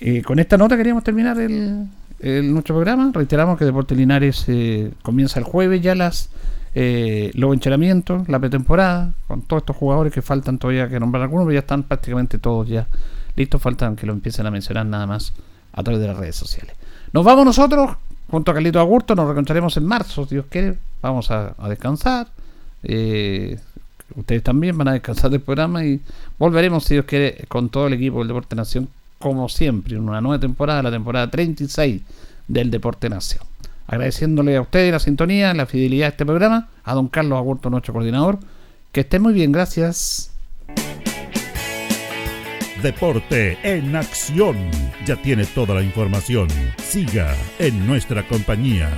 Eh, con esta nota queríamos terminar el, el- nuestro programa. Reiteramos que Deportes Linares eh, comienza el jueves ya las eh, los entrenamientos, la pretemporada, con todos estos jugadores que faltan todavía que nombrar algunos, pero ya están prácticamente todos ya listos. Faltan que lo empiecen a mencionar nada más a través de las redes sociales. Nos vamos nosotros, junto a Carlito Agurto, nos reencontraremos en marzo, si Dios quiere. Vamos a, a descansar. Eh, ustedes también van a descansar del programa y volveremos, si Dios quiere, con todo el equipo del Deporte Nación, como siempre, en una nueva temporada, la temporada 36 del Deporte Nación. Agradeciéndole a ustedes la sintonía, la fidelidad a este programa, a don Carlos Agurto, nuestro coordinador. Que estén muy bien, gracias. Deporte en acción. Ya tiene toda la información. Siga en nuestra compañía.